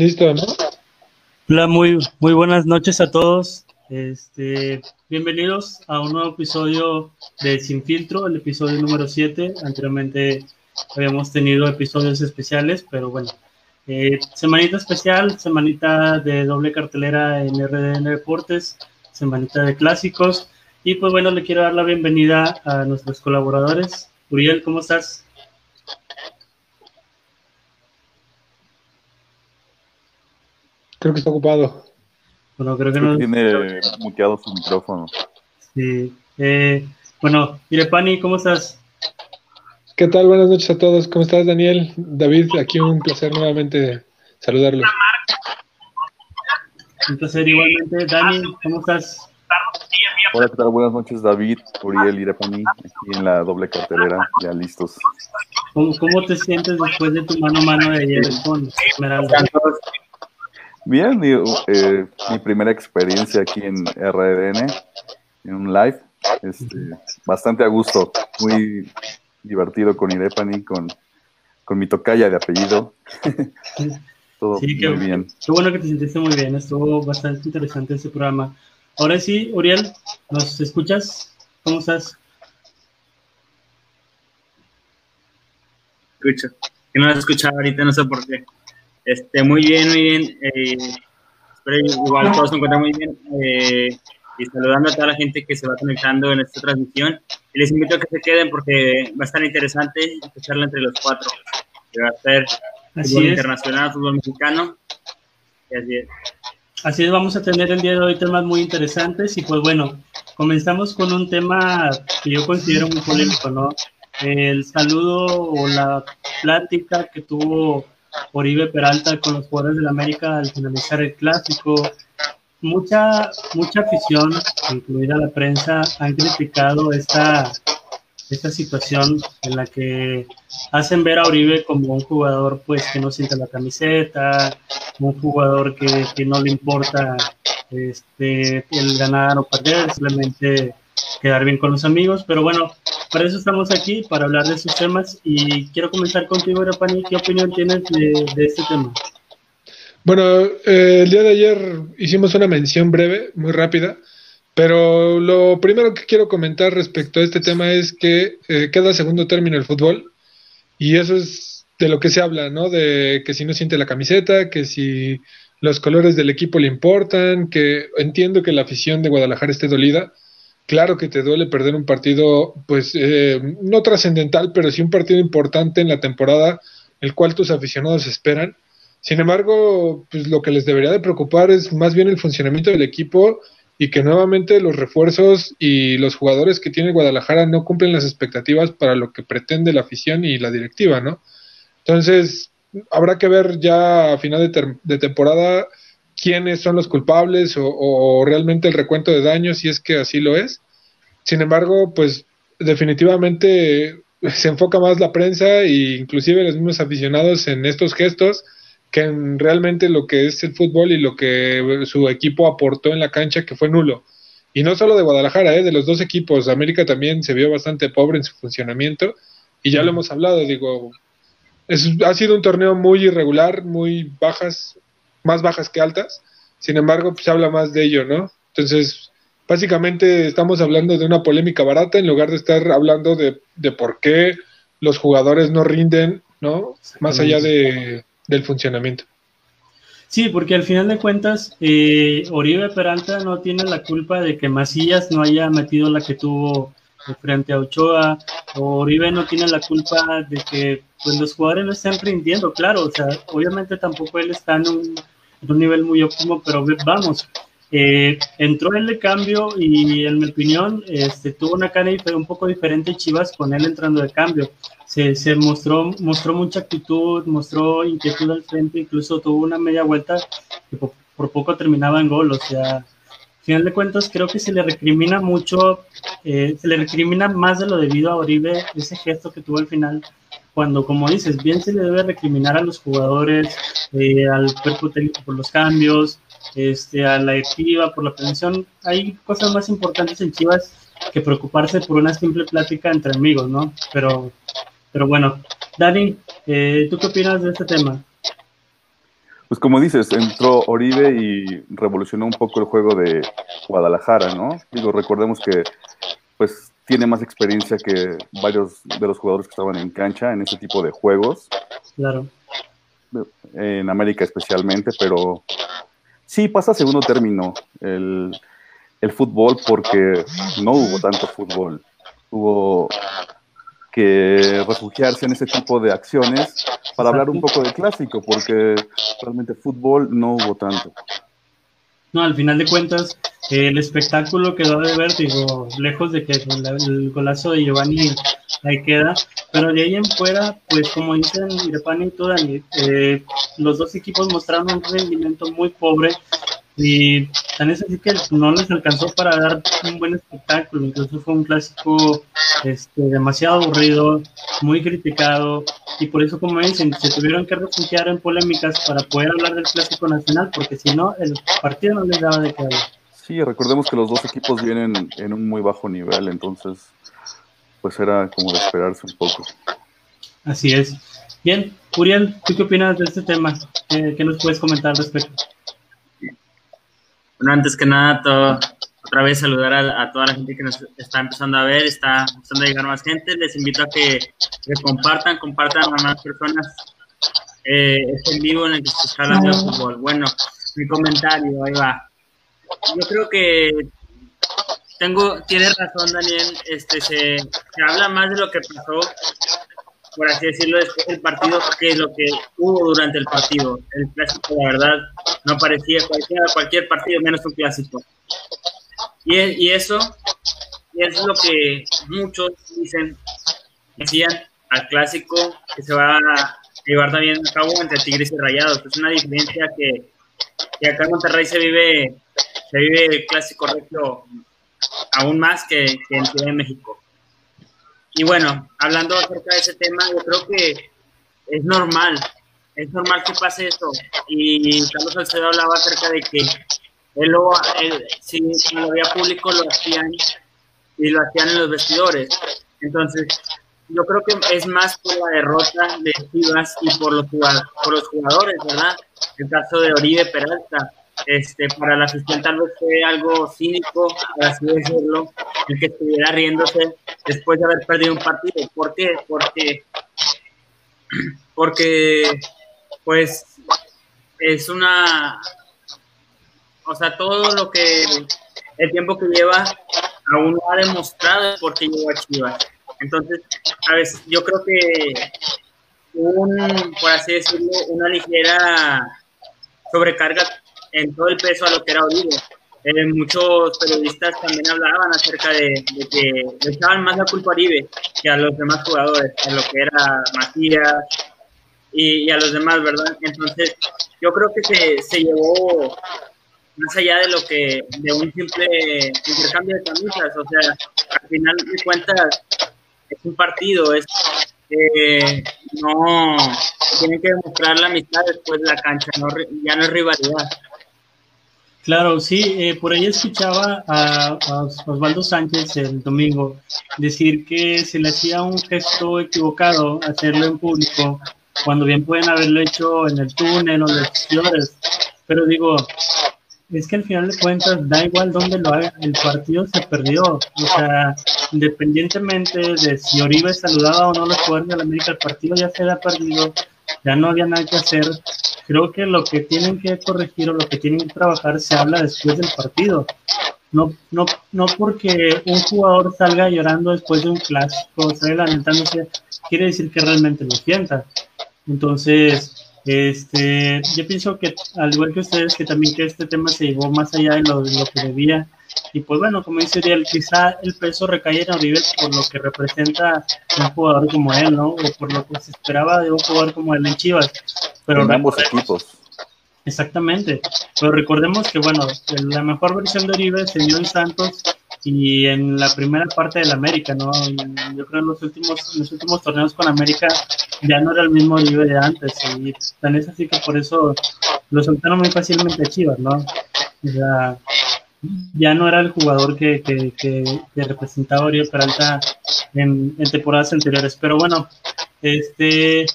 Listo, ¿no? Hola, muy, muy buenas noches a todos. Este, bienvenidos a un nuevo episodio de Sin Filtro, el episodio número 7. Anteriormente habíamos tenido episodios especiales, pero bueno, eh, semanita especial, semanita de doble cartelera en RDN Deportes, semanita de clásicos. Y pues bueno, le quiero dar la bienvenida a nuestros colaboradores. Uriel, ¿cómo estás? Creo que está ocupado. Bueno, creo que no. Tiene muteado su micrófono. Sí. Eh, bueno, Irepani, ¿cómo estás? ¿Qué tal? Buenas noches a todos. ¿Cómo estás, Daniel? David, aquí un placer nuevamente saludarlo. Un placer igualmente. Dani, ¿cómo estás? Hola, ¿qué tal? Buenas noches, David, Uriel, Irepani, aquí en la doble cartelera, ya listos. ¿Cómo, cómo te sientes después de tu mano a mano de ayer con Esmeralda? Bien, mi, eh, mi primera experiencia aquí en RDN, en un live, este, bastante a gusto, muy divertido con Irepani, con, con mi tocaya de apellido. Todo Sí, qué, muy bien. qué bueno que te sentiste muy bien. Estuvo bastante interesante este programa. Ahora sí, Uriel, ¿nos escuchas? ¿Cómo estás? escucho. Que no las escuchaba ahorita, no sé por qué. Este, muy bien, muy bien. Eh, espero igual todos se encuentran muy bien. Eh, y saludando a toda la gente que se va conectando en esta transmisión. Y les invito a que se queden porque va a estar interesante escucharla entre los cuatro. Que va a ser Así fútbol es. internacional, fútbol mexicano. Y así es. Así es, vamos a tener el día de hoy temas muy interesantes y pues bueno, comenzamos con un tema que yo considero muy polémico, ¿no? El saludo o la plática que tuvo Oribe Peralta con los jugadores del América al finalizar el clásico. Mucha, mucha afición, incluida la prensa, han criticado esta, esta situación en la que hacen ver a Oribe como un jugador pues que no siente la camiseta, un jugador que, que no le importa este, el ganar o perder, simplemente quedar bien con los amigos. Pero bueno, para eso estamos aquí, para hablar de esos temas. Y quiero comenzar contigo, Rapani, ¿qué opinión tienes de, de este tema? Bueno, eh, el día de ayer hicimos una mención breve, muy rápida, pero lo primero que quiero comentar respecto a este tema es que eh, queda segundo término el fútbol y eso es de lo que se habla, ¿no? De que si no siente la camiseta, que si los colores del equipo le importan, que entiendo que la afición de Guadalajara esté dolida. Claro que te duele perder un partido, pues eh, no trascendental, pero sí un partido importante en la temporada, el cual tus aficionados esperan. Sin embargo, pues lo que les debería de preocupar es más bien el funcionamiento del equipo y que nuevamente los refuerzos y los jugadores que tiene Guadalajara no cumplen las expectativas para lo que pretende la afición y la directiva, ¿no? Entonces, habrá que ver ya a final de, de temporada quiénes son los culpables o, realmente el recuento de daños, si es que así lo es. Sin embargo, pues definitivamente se enfoca más la prensa e inclusive los mismos aficionados en estos gestos que en realmente lo que es el fútbol y lo que su equipo aportó en la cancha que fue nulo. Y no solo de Guadalajara, ¿eh? de los dos equipos. América también se vio bastante pobre en su funcionamiento y ya lo hemos hablado, digo, ha sido un torneo muy irregular, muy bajas, más bajas que altas. Sin embargo, pues se habla más de ello, ¿no? Entonces, básicamente estamos hablando de una polémica barata en lugar de estar hablando de, de por qué los jugadores no rinden, ¿no? Más allá de, del funcionamiento. Sí, porque al final de cuentas, eh, Oribe Peralta no tiene la culpa de que Macías no haya metido la que tuvo frente a Ochoa, o Oribe no tiene la culpa de que pues, los jugadores no estén rindiendo, claro, o sea, obviamente tampoco él está en un, nivel muy óptimo, pero vamos, eh, entró él de cambio y en mi opinión este, tuvo una cara un poco diferente Chivas con él entrando de cambio. Se, se mostró, mostró mucha actitud, mostró inquietud al frente, incluso tuvo una media vuelta que por, poco terminaba en gol. O sea, al final de cuentas creo que se le recrimina mucho, eh, se le recrimina más de lo debido a Oribe ese gesto que tuvo al final cuando, como dices, bien se le debe recriminar a los jugadores, eh, al cuerpo técnico por los cambios, este, a la directiva por la prevención. Hay cosas más importantes en Chivas que preocuparse por una simple plática entre amigos, ¿no? Pero, pero bueno, Dani, eh, ¿tú qué opinas de este tema? Pues como dices, entró Oribe y revolucionó un poco el juego de Guadalajara, ¿no? Digo, recordemos que pues tiene más experiencia que varios de los jugadores que estaban en cancha en ese tipo de juegos. Claro. En América especialmente, pero sí pasa a segundo término el, el fútbol porque no hubo tanto fútbol. Hubo que refugiarse en ese tipo de acciones para hablar un poco de clásico, porque realmente fútbol no hubo tanto. No, al final de cuentas, el espectáculo quedó de ver, digo, lejos de que el golazo de Giovanni ahí queda, pero de ahí en fuera, pues como dicen Irepani y Tudani, eh, los dos equipos mostraron un rendimiento muy pobre y tan es así que no les alcanzó para dar un buen espectáculo, incluso fue un clásico este, demasiado aburrido, muy criticado, y por eso, como dicen, se tuvieron que refugiar en polémicas para poder hablar del clásico nacional, porque si no, el partido no les daba de qué hablar. Sí, recordemos que los dos equipos vienen en un muy bajo nivel, entonces, pues era como de esperarse un poco. Así es. Bien, Uriel, ¿tú qué opinas de este tema? ¿Qué, qué nos puedes comentar al respecto? Bueno, antes que nada, todo, otra vez saludar a, toda la gente que nos está empezando a ver, está empezando a llegar más gente. Les invito a que, compartan, compartan a más personas eh, este en vivo en el que se está hablando de fútbol. Bueno, mi comentario, ahí va. Yo creo que tengo, tiene razón Daniel, este, se habla más de lo que pasó por así decirlo, después del partido, que es lo que hubo durante el partido. El clásico, la verdad, no parecía cualquier, cualquier partido menos un clásico. Y, y eso y es lo que muchos dicen, decían al clásico que se va a llevar también a cabo entre Tigres y Rayados. Es una diferencia que, que acá en Monterrey se vive, se vive el clásico recto aún más que, que en Ciudad de México. Y bueno, hablando acerca de ese tema, yo creo que es normal, es normal que pase eso. Y Carlos Salcedo hablaba acerca de que él lo, si lo había público lo hacían y lo hacían en los vestidores. Entonces, yo creo que es más por la derrota de Chivas y por los, por los jugadores, ¿verdad? El caso de Oribe Peralta, este, para la afición tal vez fue algo cínico, por así decirlo, el que estuviera riéndose después de haber perdido un partido. ¿Por qué? Porque, porque pues es una, o sea, todo lo que, el tiempo que lleva, aún no ha demostrado por qué llegó a Chivas. Entonces, a ver, yo creo que un, por así decirlo, una ligera sobrecarga en todo el peso a lo que era Oribe. Eh, muchos periodistas también hablaban acerca de, que le echaban más la culpa a Oribe que a los demás jugadores, a lo que era Matías y, a los demás, ¿verdad? Entonces, yo creo que se, se llevó más allá de lo que, de un simple intercambio de camisas, o sea, al final de cuentas es un partido, es eh, no tienen que demostrar la amistad después de la cancha, no, ya no es rivalidad. Claro, sí, eh, por ahí escuchaba a, Osvaldo Sánchez el domingo decir que se le hacía un gesto equivocado hacerlo en público, cuando bien pueden haberlo hecho en el túnel o en los flores. Pero digo, es que al final de cuentas da igual dónde lo haga, el partido se perdió. O sea, independientemente de si Oribe saludaba o no los jugadores de la América, el partido ya se había perdido, ya no había nada que hacer creo que lo que tienen que corregir o lo que tienen que trabajar se habla después del partido. No, no, no porque un jugador salga llorando después de un clásico, salga lamentándose, quiere decir que realmente lo sienta. Entonces, este, yo pienso que, al igual que ustedes, que también que este tema se llevó más allá de lo, de lo que debía. Y pues bueno, como dice Ariel, quizá el peso recae en Oribe por lo que representa un jugador como él, ¿no? O por lo que se esperaba de un jugador como él en Chivas. Pero en ambos equipos. Exactamente. Pero recordemos que, bueno, la mejor versión de Oribe se dio en Santos y en la primera parte del América, ¿no? yo creo en los últimos, los últimos torneos con América ya no era el mismo nivel de antes. Y tan es así que por eso lo soltaron muy fácilmente a Chivas, ¿no? O sea, ya no era el jugador que, que, que, representaba a Oribe Peralta en, en, temporadas anteriores. Pero bueno, este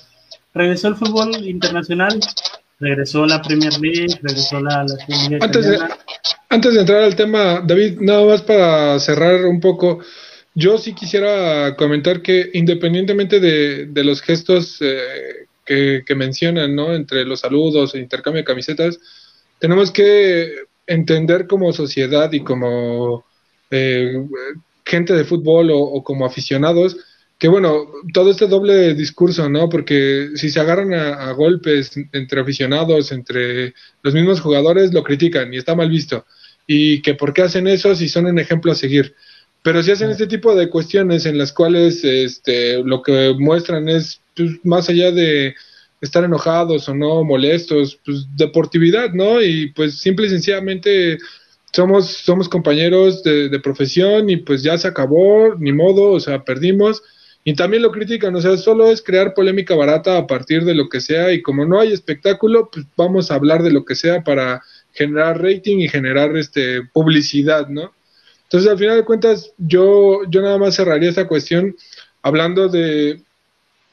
regresó el fútbol internacional regresó la Premier League, regresó la, la antes de, antes de entrar al tema, David, nada más para cerrar un poco, yo sí quisiera comentar que independientemente de, de los gestos eh, que, que, mencionan, ¿no? Entre los saludos e intercambio de camisetas, tenemos que entender como sociedad y como eh, gente de fútbol o, como aficionados, que bueno, todo este doble discurso, ¿no? Porque si se agarran a, golpes entre aficionados, entre los mismos jugadores, lo critican y está mal visto. Y que por qué hacen eso si son un ejemplo a seguir. Pero si hacen este tipo de cuestiones en las cuales este, lo que muestran es pues, más allá de estar enojados o no, molestos, pues deportividad, ¿no? Y pues simple y sencillamente somos, somos compañeros de, profesión y pues ya se acabó, ni modo, o sea, perdimos. Y también lo critican, o sea, solo es crear polémica barata a partir de lo que sea y como no hay espectáculo, pues vamos a hablar de lo que sea para generar rating y generar este publicidad, ¿no? Entonces, al final de cuentas, yo, yo nada más cerraría esta cuestión hablando de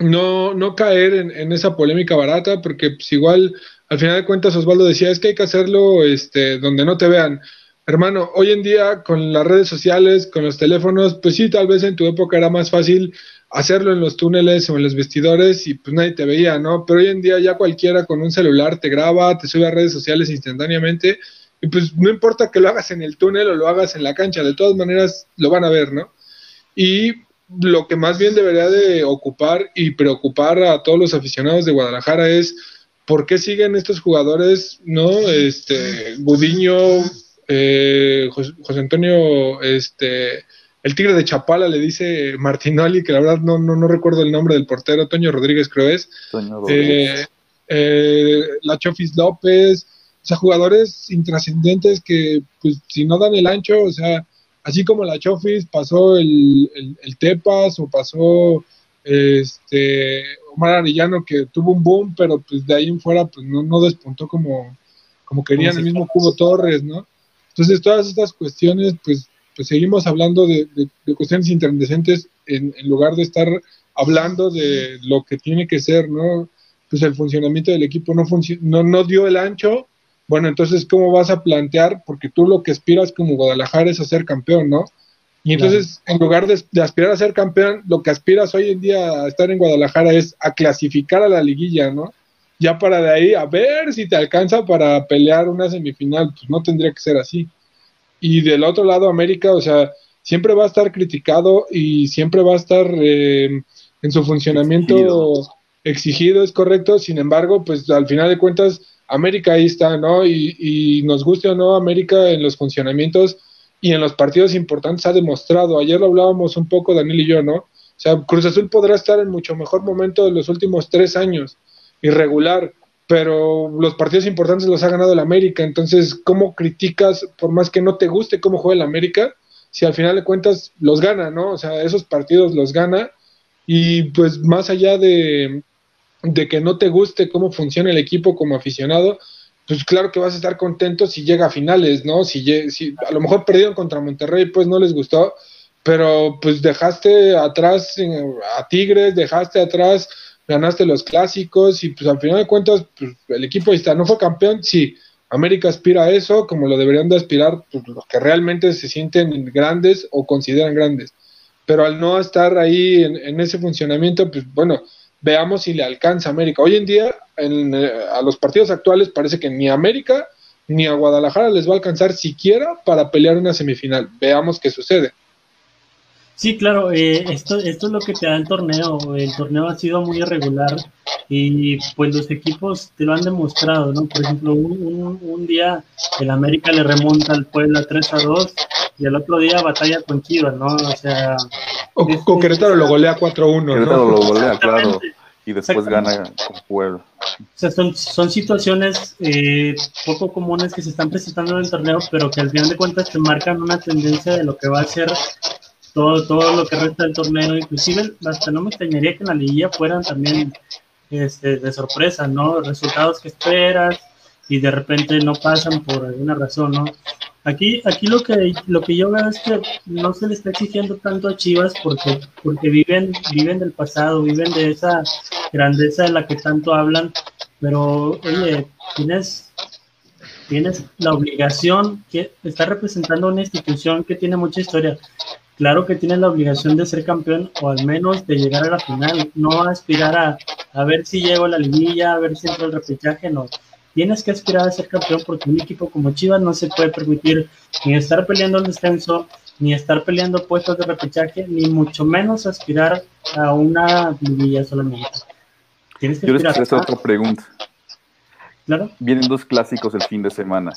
no, no caer en, esa polémica barata, porque pues igual, al final de cuentas, Osvaldo decía, es que hay que hacerlo este, donde no te vean. Hermano, hoy en día con las redes sociales, con los teléfonos, pues sí, tal vez en tu época era más fácil hacerlo en los túneles o en los vestidores y pues nadie te veía, ¿no? Pero hoy en día ya cualquiera con un celular te graba, te sube a redes sociales instantáneamente y pues no importa que lo hagas en el túnel o lo hagas en la cancha, de todas maneras lo van a ver, ¿no? Y lo que más bien debería de ocupar y preocupar a todos los aficionados de Guadalajara es por qué siguen estos jugadores, ¿no? Este, Gudiño, eh, José, Antonio, este, el Tigre de Chapala le dice Martinoli, que la verdad no, no, no recuerdo el nombre del portero, Toño Rodríguez creo es. Eh, eh, la Chofis López, o sea, jugadores intrascendentes que, pues, si no dan el ancho, o sea, así como la Chofis pasó el, el, Tepas o pasó este Omar Arellano que tuvo un boom, pero pues de ahí en fuera pues no, no despuntó como, como querían el mismo Cubo Torres, ¿no? Entonces, todas estas cuestiones, pues, pues seguimos hablando de, cuestiones interdecentes en, en, lugar de estar hablando de lo que tiene que ser, ¿no? Pues el funcionamiento del equipo no, no, no dio el ancho. Bueno, entonces, ¿cómo vas a plantear? Porque tú lo que aspiras como Guadalajara es a ser campeón, ¿no? Y entonces, en lugar de, de, aspirar a ser campeón, lo que aspiras hoy en día a estar en Guadalajara es a clasificar a la liguilla, ¿no? ya para de ahí a ver si te alcanza para pelear una semifinal, pues no tendría que ser así. Y del otro lado, América, o sea, siempre va a estar criticado y siempre va a estar eh, en su funcionamiento exigido. es correcto, sin embargo, pues al final de cuentas, América ahí está, ¿no? Y, y nos guste o no, América en los funcionamientos y en los partidos importantes ha demostrado, ayer lo hablábamos un poco Daniel y yo, ¿no? O sea, Cruz Azul podrá estar en mucho mejor momento de los últimos tres años, irregular, pero los partidos importantes los ha ganado el América, entonces, ¿cómo criticas, por más que no te guste cómo juega el América, si al final de cuentas los gana, ¿no? O sea, esos partidos los gana y pues más allá de, de que no te guste cómo funciona el equipo como aficionado, pues claro que vas a estar contento si llega a finales, ¿no? Si, a lo mejor perdieron contra Monterrey, pues no les gustó, pero pues dejaste atrás a Tigres, dejaste atrás ganaste los clásicos y pues al final de cuentas pues, el equipo está, no fue campeón, sí, América aspira a eso como lo deberían de aspirar pues, los que realmente se sienten grandes o consideran grandes, pero al no estar ahí en, ese funcionamiento, pues bueno, veamos si le alcanza a América. Hoy en día, en, eh, a los partidos actuales parece que ni a América ni a Guadalajara les va a alcanzar siquiera para pelear una semifinal. Veamos qué sucede. Sí, claro, eh, esto, esto es lo que te da el torneo. El torneo ha sido muy irregular y pues los equipos te lo han demostrado, ¿no? Por ejemplo, un, un, día el América le remonta al Puebla 3 a 2 y el otro día batalla con Chivas, ¿no? O sea... O, con Querétaro lo golea 4-1, ¿no? Querétaro lo golea, claro. Y después gana con Puebla. O sea, son, son situaciones eh, poco comunes que se están presentando en el torneo, pero que al final de cuentas te marcan una tendencia de lo que va a ser todo, todo lo que resta del torneo, inclusive hasta no me extrañaría que en la liguilla fueran también este, de sorpresa, ¿no? Resultados que esperas y de repente no pasan por alguna razón, ¿no? Aquí, aquí lo que lo que yo veo es que no se le está exigiendo tanto a Chivas porque, porque viven, viven del pasado, viven de esa grandeza de la que tanto hablan pero oye, tienes, tienes la obligación, que está representando una institución que tiene mucha historia. Claro que tienes la obligación de ser campeón o al menos de llegar a la final, no aspirar a, a ver si llego a la liguilla, a ver si entro el repechaje, no. Tienes que aspirar a ser campeón porque un equipo como Chivas no se puede permitir ni estar peleando el descenso, ni estar peleando puestos de repechaje, ni mucho menos aspirar a una liguilla solamente. Tienes que Yo les hacer otra pregunta. Claro. Vienen dos clásicos el fin de semana.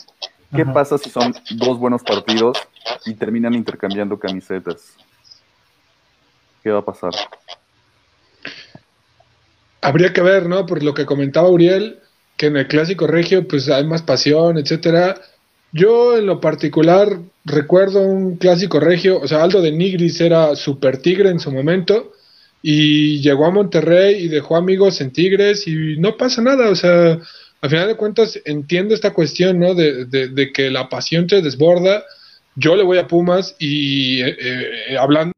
¿Qué pasa si son dos buenos partidos y terminan intercambiando camisetas? ¿Qué va a pasar? Habría que ver, ¿no? Por lo que comentaba Uriel, que en el clásico regio pues hay más pasión, etcétera. Yo en lo particular recuerdo un clásico regio, o sea, Aldo de Nigris era super tigre en su momento y llegó a Monterrey y dejó amigos en Tigres y no pasa nada, o sea, al final de cuentas entiendo esta cuestión, ¿no? De, de, que la pasión te desborda. Yo le voy a Pumas y eh, eh, hablando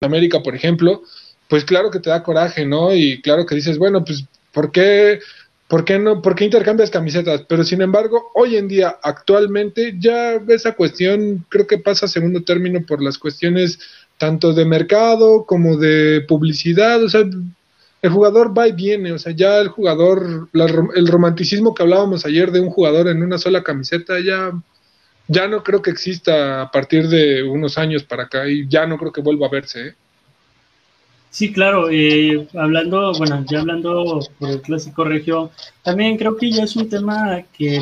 de América, por ejemplo, pues claro que te da coraje, ¿no? Y claro que dices, bueno, pues, ¿por qué ¿Por qué no? ¿Por qué intercambias camisetas? Pero sin embargo, hoy en día, actualmente, ya esa cuestión creo que pasa a segundo término por las cuestiones tanto de mercado como de publicidad. O sea, el jugador va y viene. O sea, ya el jugador, el romanticismo que hablábamos ayer de un jugador en una sola camiseta, ya, ya no creo que exista a partir de unos años para acá y ya no creo que vuelva a verse. ¿eh? Sí, claro, eh, hablando, bueno, ya hablando por el clásico regio, también creo que ya es un tema que,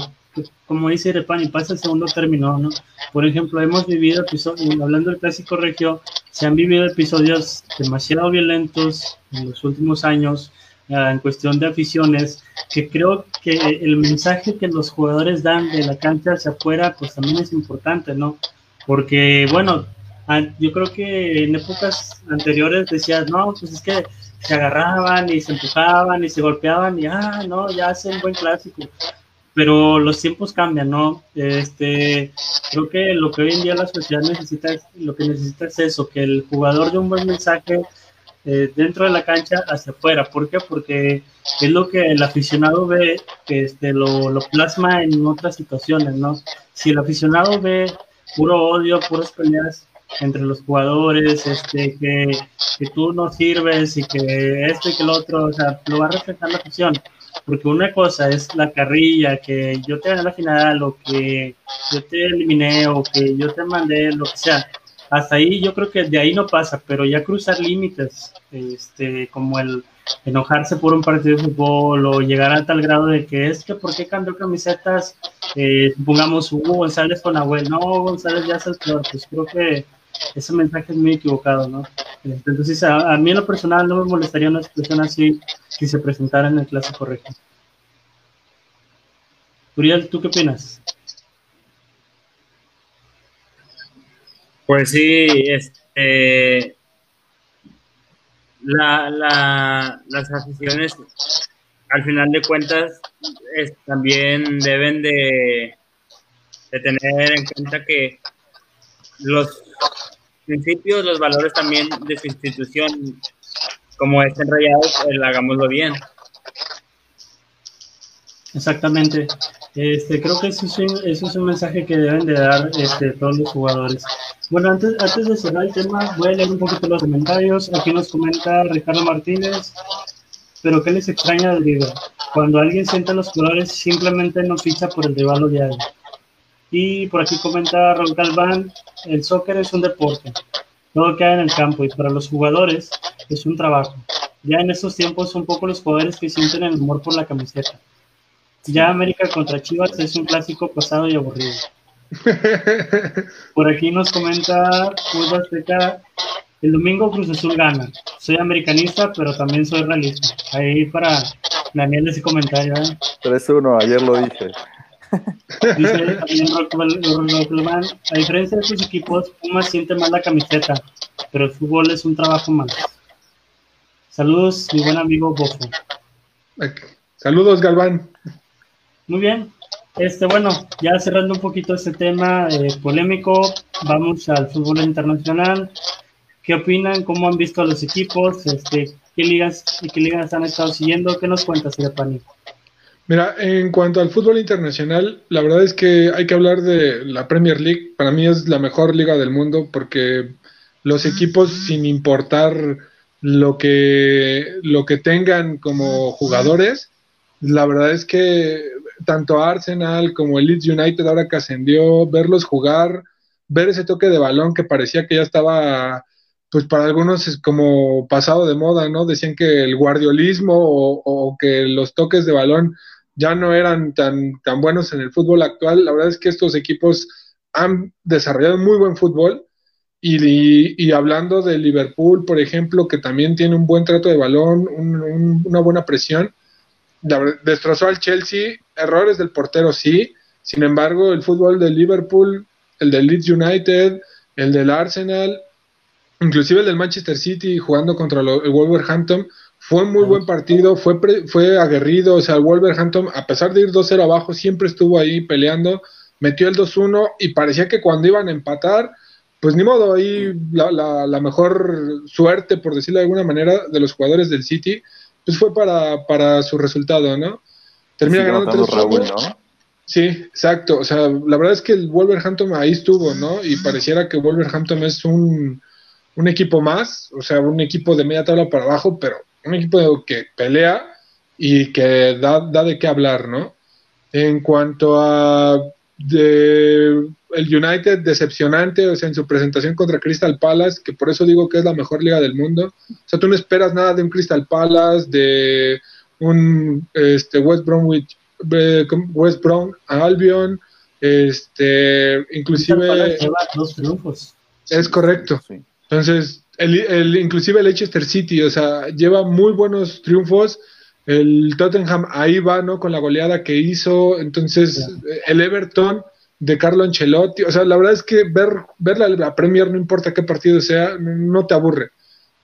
como dice Repani, pasa el segundo término, ¿no? Por ejemplo, hemos vivido episodios, hablando del clásico regio, se han vivido episodios demasiado violentos en los últimos años, ah, en cuestión de aficiones, que creo que el mensaje que los jugadores dan de la cancha hacia afuera, pues también es importante, ¿no? Porque, bueno, yo creo que en épocas anteriores decías, no, pues es que se agarraban y se empujaban y se golpeaban y, ah, no, ya hacen buen clásico. Pero los tiempos cambian, ¿no? Este, creo que lo que hoy en día la sociedad necesita, es, lo que necesita es eso, que el jugador dé un buen mensaje eh, dentro de la cancha hacia afuera. ¿Por qué? Porque es lo que el aficionado ve, que este, lo, lo plasma en otras situaciones, ¿no? Si el aficionado ve puro odio, puras peleas, entre los jugadores, este, que, que, tú no sirves y que esto y que el otro, o sea, lo va a reflejar la afición. Porque una cosa es la carrilla, que yo te gané la final, o que yo te eliminé, o que yo te mandé, lo que sea. Hasta ahí yo creo que de ahí no pasa, pero ya cruzar límites, este, como el enojarse por un partido de fútbol o llegar a tal grado de que es que por qué cambió camisetas, eh, pongamos Hugo González con Abuel, no, González ya es el peor, pues creo que ese mensaje es muy equivocado, ¿no? Entonces, a, mí en lo personal no me molestaría una expresión así si se presentara en el clásico regio. Uriel, ¿tú qué opinas? Pues sí, este, la, la, las aficiones, al final de cuentas, también deben de, de tener en cuenta que los principios, los valores también de su institución, como es enrayados, el hagámoslo bien. Exactamente. Este, creo que eso es, un, eso es un mensaje que deben de dar este, todos los jugadores. Bueno, antes, antes de cerrar el tema, voy a leer un poquito los comentarios. Aquí nos comenta Ricardo Martínez. Pero ¿qué les extraña del libro? Cuando alguien siente los colores, simplemente no ficha por el rival diario. Y por aquí comenta Raúl Galván, el soccer es un deporte, todo queda en el campo y para los jugadores es un trabajo. Ya en estos tiempos son pocos los jugadores que sienten el amor por la camiseta. Ya América contra Chivas es un clásico pasado y aburrido. Por aquí nos comenta Julio Azteca, el domingo Cruz Azul gana. Soy americanista, pero también soy realista. Ahí para Daniel ese comentario. ¿eh? 3-1, ayer lo dije. Dice también a diferencia de sus equipos, Pumas siente más la camiseta, pero el fútbol es un trabajo más. Saludos, mi buen amigo Bofo. Saludos, Galván. Muy bien. Este, bueno, ya cerrando un poquito este tema eh, polémico, vamos al fútbol internacional. ¿Qué opinan? ¿Cómo han visto a los equipos? Este, ¿Qué ligas y qué ligas han estado siguiendo? ¿Qué nos cuentas, Pani? Mira, en cuanto al fútbol internacional, la verdad es que hay que hablar de la Premier League. Para mí es la mejor liga del mundo porque los equipos, sin importar lo que, lo que tengan como jugadores, la verdad es que tanto Arsenal como el Leeds United ahora que ascendió, verlos jugar, ver ese toque de balón que parecía que ya estaba pues para algunos es como pasado de moda, ¿no? Decían que el guardiolismo o, que los toques de balón ya no eran tan, tan buenos en el fútbol actual. La verdad es que estos equipos han desarrollado muy buen fútbol. Y, hablando de Liverpool, por ejemplo, que también tiene un buen trato de balón, una buena presión, destrozó al Chelsea, errores del portero sí, sin embargo el fútbol del Liverpool, el del Leeds United, el del Arsenal, inclusive el del Manchester City jugando contra el Wolverhampton, fue un muy buen partido, fue, fue aguerrido, o sea, el Wolverhampton, a pesar de ir 2-0 abajo, siempre estuvo ahí peleando, metió el 2-1 y parecía que cuando iban a empatar, pues ni modo, ahí la, la, mejor suerte, por decirlo de alguna manera, de los jugadores del City, pues fue para, para su resultado, ¿no? Termina ganando 3 Sí, exacto. O sea, la verdad es que el Wolverhampton ahí estuvo, ¿no? Y pareciera que Wolverhampton es un, un equipo más, o sea, un equipo de media tabla para abajo, pero un equipo que pelea y que da, da de qué hablar, ¿no? En cuanto a de, el United, decepcionante, o sea, en su presentación contra Crystal Palace, que por eso digo que es la mejor liga del mundo. O sea, tú no esperas nada de un Crystal Palace, de un este, West Bromwich, eh, West Brom Albion, este, inclusive... Es correcto. Entonces, el, el, inclusive el Leicester City, o sea, lleva muy buenos triunfos. El Tottenham ahí va, ¿no? Con la goleada que hizo. Entonces, el Everton de Carlo Ancelotti. O sea, la verdad es que ver, ver la, Premier, no importa qué partido sea, no te aburre.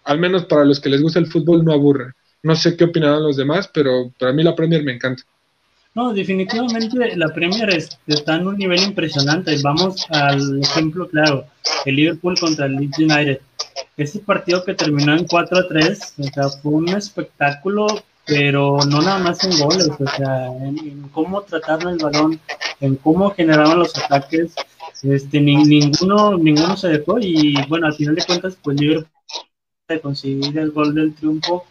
Al menos para los que les gusta el fútbol, no aburre. No sé qué opinarán los demás, pero para mí la Premier me encanta. No, definitivamente la Premier está en un nivel impresionante. Vamos al ejemplo claro, el Liverpool contra el Leeds United. Ese partido que terminó en 4 a 3, o sea, fue un espectáculo, pero no nada más en goles, o sea, en, cómo trataron el balón, en cómo generaban los ataques, este, ninguno, ninguno se dejó y bueno, al final de cuentas, pues Liverpool conseguir el gol del triunfo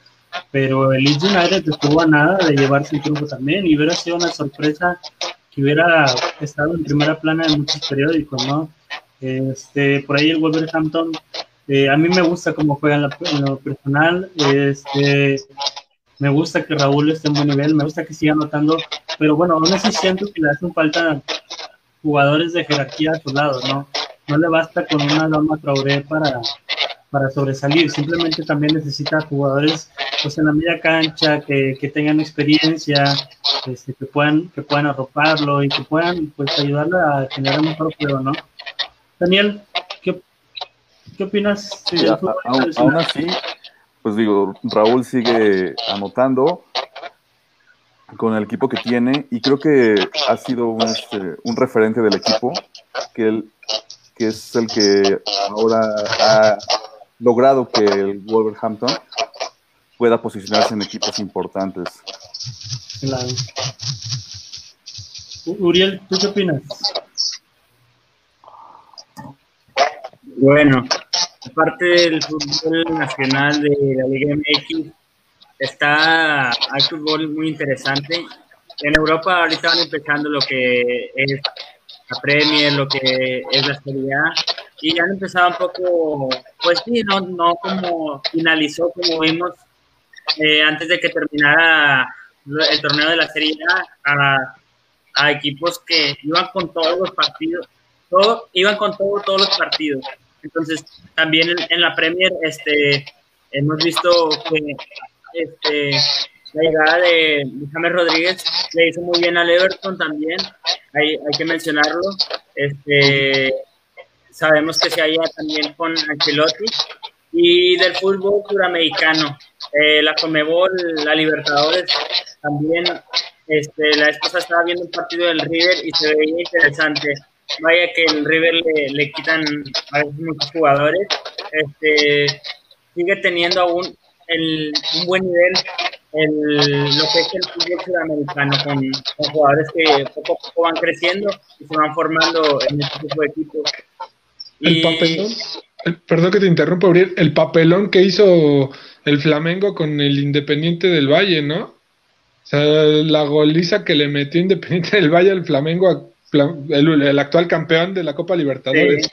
pero el Leeds United estuvo a nada de llevarse el triunfo también y hubiera sido una sorpresa que hubiera estado en primera plana de muchos periódicos, ¿no? Este, por ahí el Wolverhampton, eh, a mí me gusta cómo juega en, lo personal, este, me gusta que Raúl esté en buen nivel, me gusta que siga anotando, pero bueno, aún así siento que le hacen falta jugadores de jerarquía a su lado, ¿no? No le basta con una Dama Traoré para, para sobresalir, simplemente también necesita jugadores pues en la media cancha que, que tengan experiencia, este, que puedan que puedan arroparlo y que puedan pues ayudarle a generar un mejor juego, ¿no? Daniel, ¿qué, qué opinas? aún, así, pues digo, Raúl sigue anotando con el equipo que tiene y creo que ha sido un, este, un referente del equipo que él que es el que ahora ha logrado que el Wolverhampton pueda posicionarse en equipos importantes. Claro. Uriel, ¿tú qué opinas? Bueno, aparte del fútbol nacional de la Liga MX, está hay fútbol muy interesante. En Europa ahorita van empezando lo que es la Premier, lo que es la Serie A, y ya han empezado un poco, pues sí, no, no como finalizó como vimos eh, antes de que terminara el torneo de la Serie A, a, equipos que iban con todos los partidos, todo, iban con todo, todos los partidos. Entonces, también en, la Premier este, hemos visto que este, la llegada de James Rodríguez le hizo muy bien al Everton también, hay, hay que mencionarlo. Este, sabemos que se halla también con Ancelotti y del fútbol suramericano. Eh, la Comebol, la Libertadores, también este, la esposa estaba viendo un partido del River y se veía interesante. Vaya que el River le, quitan a veces muchos jugadores. Este, sigue teniendo aún el, un buen nivel el, lo que es el fútbol sudamericano con, jugadores que poco a poco van creciendo y se van formando en este tipo de equipos. El papelón, perdón que te interrumpa, Uriel, el papelón que hizo el Flamengo con el Independiente del Valle, ¿no? O sea, la goliza que le metió Independiente del Valle al Flamengo, el, actual campeón de la Copa Libertadores.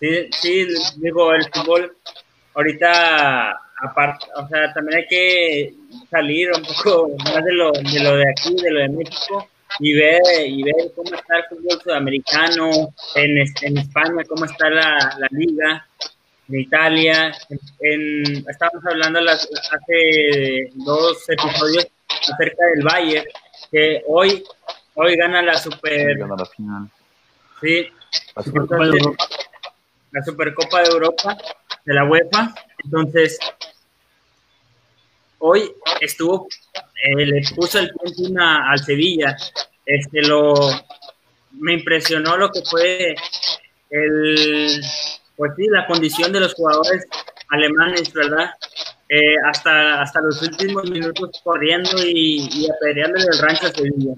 Sí, digo, el fútbol ahorita aparte, o sea, también hay que salir un poco más de lo, de lo de aquí, de lo de México, y ver, y ver cómo está el fútbol sudamericano, en, en España, cómo está la, liga, en Italia. En, estábamos hablando las, hace dos episodios acerca del Bayern, que hoy, hoy gana la Super. Gana la final. Sí, la Supercopa, de Europa. la Supercopa de Europa de la UEFA. Entonces, hoy estuvo, eh, le puso el punto al Sevilla. Este lo me impresionó lo que fue el pues sí, la condición de los jugadores alemanes, ¿verdad? Eh, hasta, hasta los últimos minutos corriendo y, y apedreándole el rancho a Sevilla.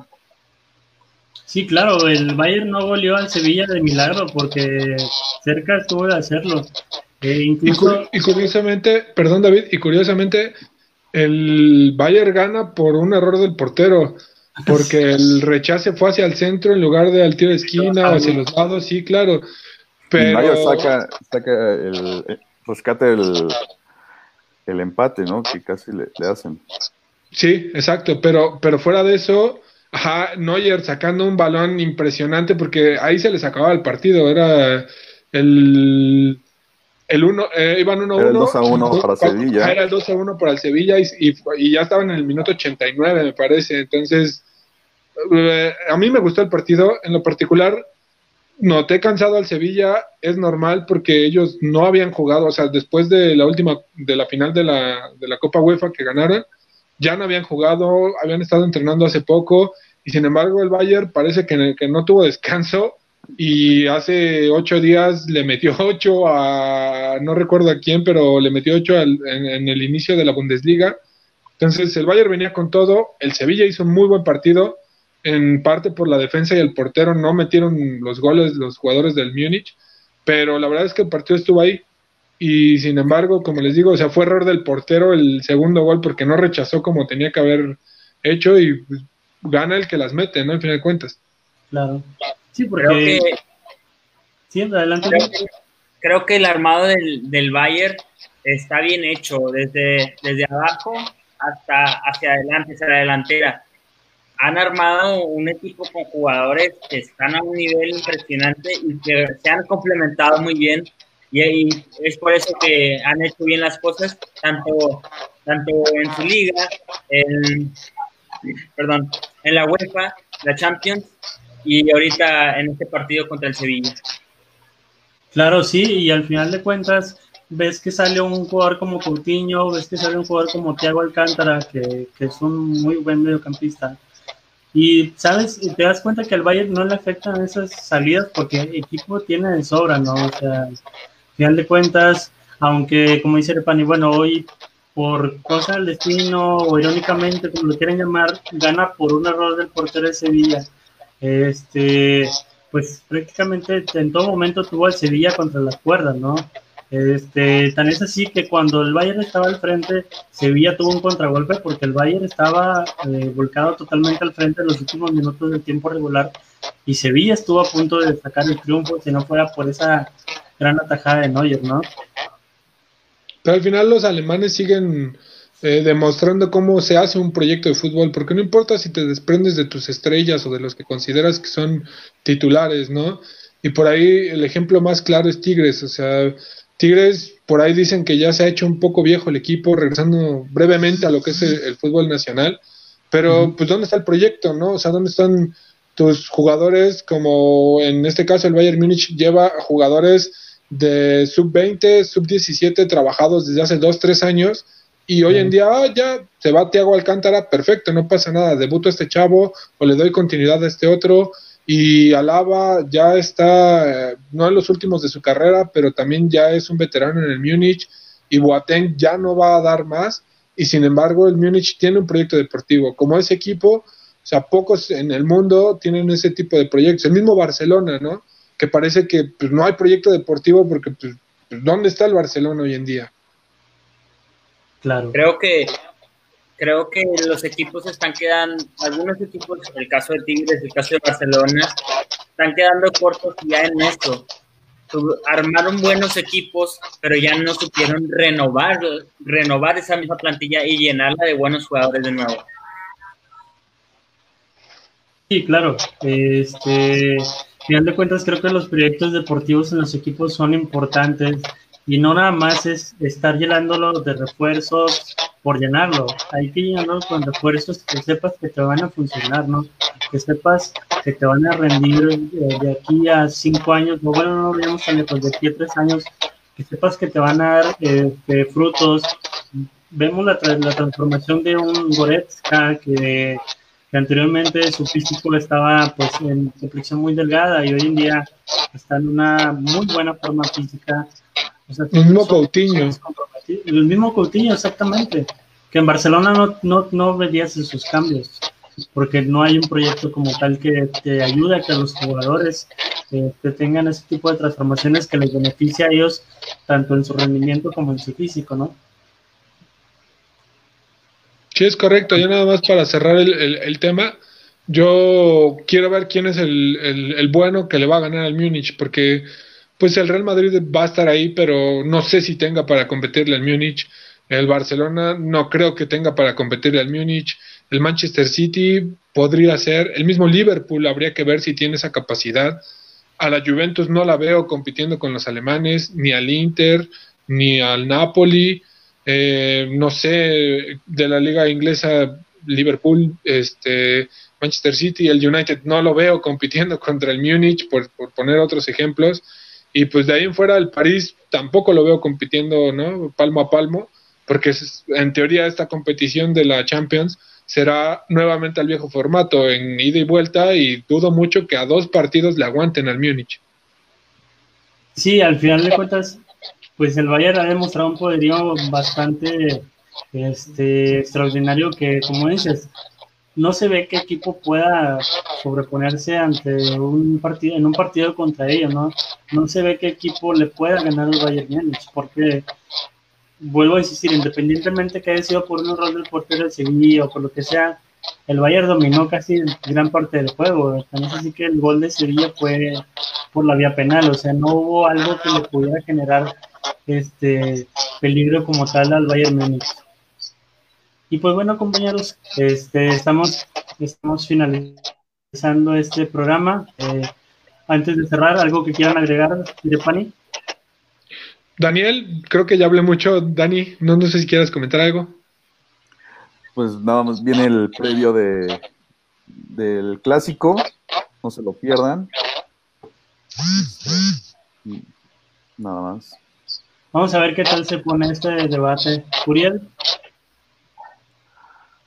Sí, claro, el Bayern no goleó al Sevilla de milagro porque cerca estuvo de hacerlo. Eh, incluso... y, curiosamente, perdón David, y curiosamente el Bayern gana por un error del portero, porque el rechace fue hacia el centro en lugar de al tiro de esquina o hacia los lados, sí, claro. Pero... Bayern saca, saca el, rescate el, el empate, ¿no? Que casi le, hacen. Sí, exacto, pero, pero fuera de eso, ajá, Neuer sacando un balón impresionante porque ahí se les acababa el partido, era el el uno, eh, iban 1 1 el 2 a 1 para Sevilla. Era el 2 a 1 para el Sevilla y, y, ya estaban en el minuto 89, me parece. Entonces, eh, a mí me gustó el partido. En lo particular, noté cansado al Sevilla. Es normal porque ellos no habían jugado, o sea, después de la última, de la final de la, de la Copa UEFA que ganaron, ya no habían jugado, habían estado entrenando hace poco. Y sin embargo, el Bayern parece que, que no tuvo descanso y hace ocho días le metió ocho a, no recuerdo a quién, pero le metió ocho en, el inicio de la Bundesliga. Entonces el Bayern venía con todo, el Sevilla hizo un muy buen partido, en parte por la defensa y el portero no metieron los goles los jugadores del Múnich, pero la verdad es que el partido estuvo ahí y sin embargo, como les digo, o sea, fue error del portero el segundo gol porque no rechazó como tenía que haber hecho y pues, gana el que las mete, ¿no? Al final de cuentas. Claro. Sí, porque... Creo que, adelante. Creo que, el armado del, del Bayern está bien hecho, desde, desde abajo hasta hacia adelante, hacia la delantera. Han armado un equipo con jugadores que están a un nivel impresionante y que se han complementado muy bien. Y, es por eso que han hecho bien las cosas, tanto, tanto en su liga, en, perdón, en la UEFA, la Champions y ahorita en este partido contra el Sevilla. Claro, sí, y al final de cuentas ves que sale un jugador como Coutinho, ves que sale un jugador como Thiago Alcántara, que, es un muy buen mediocampista. Y, ¿sabes? Te das cuenta que al Bayern no le afectan esas salidas porque el equipo tiene de sobra, ¿no? O sea, al final de cuentas, aunque, como dice Repani, bueno, hoy por cosa del destino o irónicamente, como lo quieren llamar, gana por un error del portero de Sevilla este, pues prácticamente en todo momento tuvo al Sevilla contra las cuerdas, ¿no? Este, tan es así que cuando el Bayern estaba al frente, Sevilla tuvo un contragolpe porque el Bayern estaba eh, volcado totalmente al frente en los últimos minutos del tiempo regular y Sevilla estuvo a punto de sacar el triunfo si no fuera por esa gran atajada de Neuer, ¿no? Pero al final los alemanes siguen eh, demostrando cómo se hace un proyecto de fútbol, porque no importa si te desprendes de tus estrellas o de los que consideras que son titulares, ¿no? Y por ahí el ejemplo más claro es Tigres, o sea, Tigres por ahí dicen que ya se ha hecho un poco viejo el equipo, regresando brevemente a lo que es el, fútbol nacional, pero pues ¿dónde está el proyecto, no? O sea, ¿dónde están tus jugadores? Como en este caso el Bayern Múnich lleva jugadores de sub-20, sub-17 trabajados desde hace dos, tres años y hoy en día, ah, ya se va Tiago Alcántara, perfecto, no pasa nada, debuto a este chavo o le doy continuidad a este otro. Y Alaba ya está, eh, no en los últimos de su carrera, pero también ya es un veterano en el Múnich. y Boateng ya no va a dar más y sin embargo el Múnich tiene un proyecto deportivo. Como ese equipo, o sea, pocos en el mundo tienen ese tipo de proyectos. El mismo Barcelona, ¿no? Que parece que pues, no hay proyecto deportivo porque pues, pues, ¿dónde está el Barcelona hoy en día? Claro. Creo que creo que los equipos están quedando, algunos equipos, el caso de Tigres, el caso de Barcelona, están quedando cortos ya en esto. Armaron buenos equipos, pero ya no supieron renovar, renovar esa misma plantilla y llenarla de buenos jugadores de nuevo. Sí, claro. Este, final de cuentas, creo que los proyectos deportivos en los equipos son importantes y no nada más es estar llenándolo de refuerzos por llenarlo. Hay que llenarlo con refuerzos que sepas que te van a funcionar, ¿no? Que sepas que te van a rendir eh, de aquí a cinco años, o bueno, no veamos tan lejos, de aquí a tres años, que sepas que te van a dar este, frutos. Vemos la, la transformación de un Goretzka que que anteriormente su físico estaba pues en complexión muy delgada y hoy en día está en una muy buena forma física. El mismo Coutinho. El mismo Coutinho, exactamente. Que en Barcelona no, no, no verías esos cambios, porque no hay un proyecto como tal que te ayude a que los jugadores eh, tengan ese tipo de transformaciones que les beneficie a ellos, tanto en su rendimiento como en su físico, ¿no? Sí, es correcto. Ya nada más para cerrar el, tema, yo quiero ver quién es el, bueno que le va a ganar al Múnich, porque pues el Real Madrid va a estar ahí, pero no sé si tenga para competirle al Múnich. El Barcelona no creo que tenga para competirle al Múnich. El Manchester City podría ser. El mismo Liverpool habría que ver si tiene esa capacidad. A la Juventus no la veo compitiendo con los alemanes, ni al Inter, ni al Napoli. Eh, no sé, de la liga inglesa, Liverpool, este, Manchester City, el United, no lo veo compitiendo contra el Múnich, por, poner otros ejemplos. Y pues de ahí en fuera, el París tampoco lo veo compitiendo, ¿no? Palmo a palmo, porque en teoría esta competición de la Champions será nuevamente al viejo formato, en ida y vuelta, y dudo mucho que a dos partidos le aguanten al Múnich. Sí, al final de cuentas, pues el Bayern ha demostrado un poderío bastante este, extraordinario que, como dices, no se ve qué equipo pueda sobreponerse ante un partido, en un partido contra ellos, ¿no? No se ve qué equipo le pueda ganar al Bayern Múnich, porque vuelvo a insistir, independientemente que haya sido por un error del portero de Sevilla o por lo que sea, el Bayern dominó casi gran parte del juego. También así que el gol de Sevilla fue por la vía penal, o sea, no hubo algo que le pudiera generar este peligro como tal al Bayern Múnich. Y pues bueno, compañeros, este, estamos, estamos finalizando este programa. Eh, antes de cerrar, ¿algo que quieran agregar, Pani? Daniel, creo que ya hablé mucho. Dani, no, no sé si quieras comentar algo. Pues nada más viene el previo de, del clásico, no se lo pierdan. Este, nada más. Vamos a ver qué tal se pone este debate. Uriel.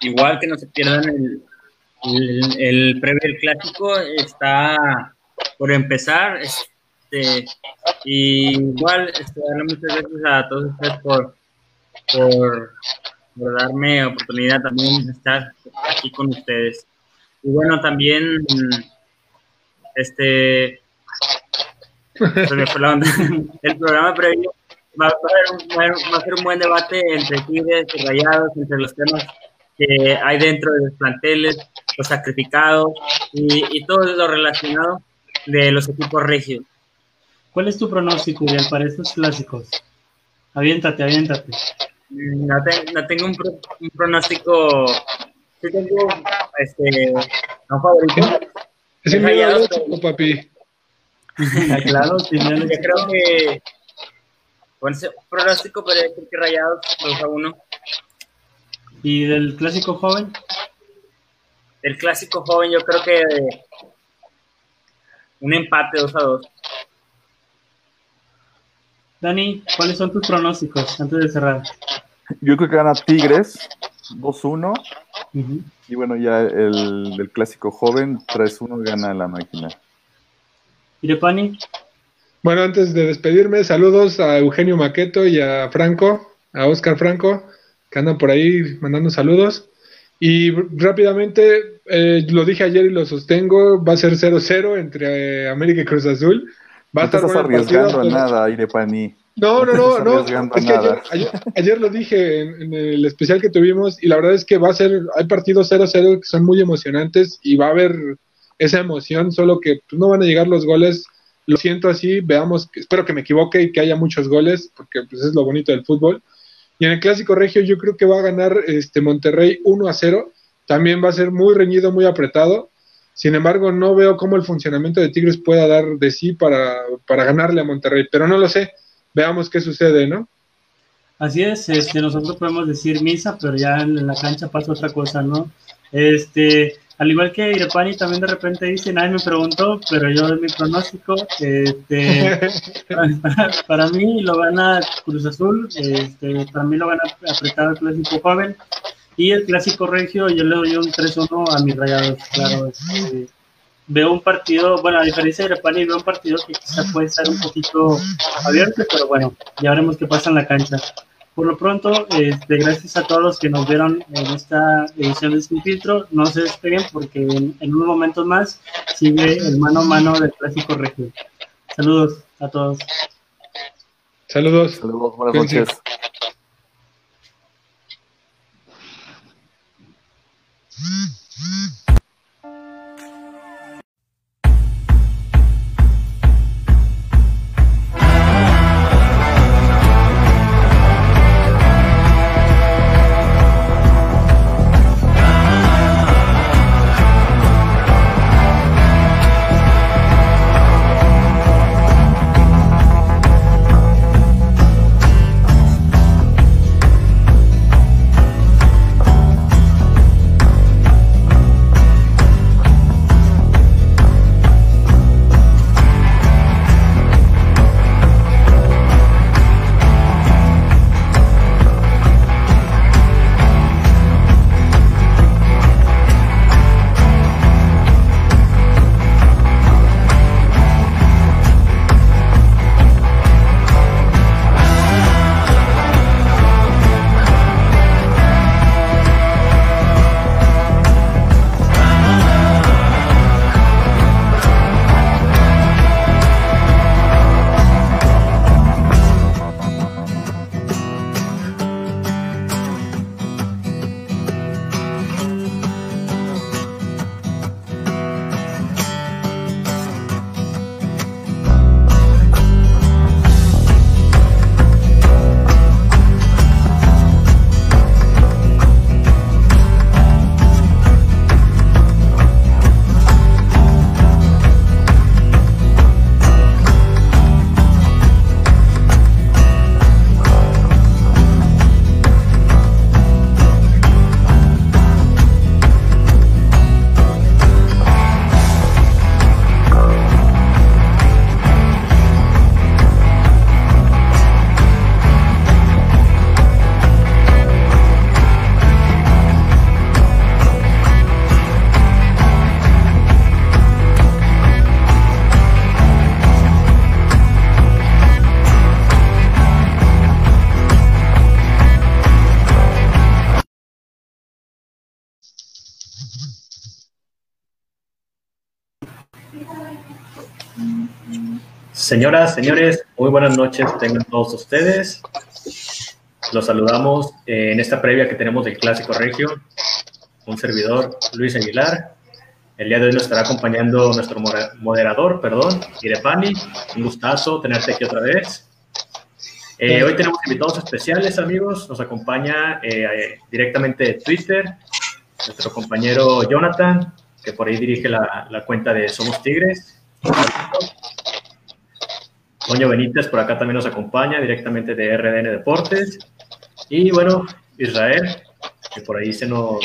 Igual que no se pierdan el, el, previo del clásico, está por empezar. Este, y igual, este, darle muchas gracias a todos ustedes por, por, darme oportunidad también de estar aquí con ustedes. Y bueno, también, este, el programa previo va a, ser un buen debate entre Tigres y Rayados, entre los temas que hay dentro de los planteles, los sacrificados y, todo lo relacionado de los equipos regios. ¿Cuál es tu pronóstico, Uriel, para estos clásicos? Aviéntate, aviéntate. No, no tengo un, pronóstico. Sí tengo este, un favorito. Es el Rayados, papi. claro, sí, yo creo que bueno, pronóstico podría decir que Rayados 2 a 1. ¿Y del clásico joven? El clásico joven yo creo que un empate 2 a 2. Dani, ¿cuáles son tus pronósticos antes de cerrar? Yo creo que gana Tigres 2-1. Y bueno, ya el del clásico joven 3-1 gana la máquina. ¿Y de Pani? Bueno, antes de despedirme, saludos a Eugenio Maqueto y a Franco. a Oscar Franco, que andan por ahí mandando saludos. Y rápidamente, eh, lo dije ayer y lo sostengo, va a ser 0-0 entre eh, América y Cruz Azul. Va no a estás arriesgando a nada, Irepani. No, no, no, no. Es que ayer, lo dije en, el especial que tuvimos y la verdad es que va a ser, hay partidos 0-0 que son muy emocionantes y va a haber esa emoción, solo que pues, no van a llegar los goles. Lo siento así, veamos, espero que me equivoque y que haya muchos goles, porque pues, es lo bonito del fútbol. Y en el Clásico Regio yo creo que va a ganar este Monterrey 1 a 0. También va a ser muy reñido, muy apretado. Sin embargo, no veo cómo el funcionamiento de Tigres pueda dar de sí para, para ganarle a Monterrey, pero no lo sé veamos qué sucede, ¿no? Así es, este, nosotros podemos decir misa, pero ya en la cancha pasa otra cosa, ¿no? Este, al igual que Irepani también de repente dice, nadie me preguntó, pero yo es mi pronóstico, este, para, mí lo gana Cruz Azul, este, para mí lo gana apretado el clásico joven, y el clásico regio yo le doy un 3-1 a mis rayados, claro, este, veo un partido, bueno, a diferencia de Irepani, veo un partido que quizá puede ser un poquito abierto, pero bueno, ya veremos qué pasa en la cancha. Por lo pronto, este, gracias a todos los que nos vieron en esta edición de Sin Filtro. No se despeguen porque en, en unos momentos más sigue el mano a mano del Clásico Regio. Saludos a todos. Saludos. Saludos, buenas noches. Señoras, señores, muy buenas noches tengan todos ustedes. Los saludamos en esta previa que tenemos del Clásico Regio. Un servidor, Luis Aguilar. El día de hoy nos estará acompañando nuestro moderador, perdón, Irepani. Un gustazo tenerte aquí otra vez. Eh, hoy tenemos invitados especiales, amigos. Nos acompaña eh, directamente de Twitter nuestro compañero Jonathan, que por ahí dirige la, la cuenta de Somos Tigres. Toño Benítez por acá también nos acompaña directamente de RDN Deportes. Y bueno, Israel, que por ahí se nos,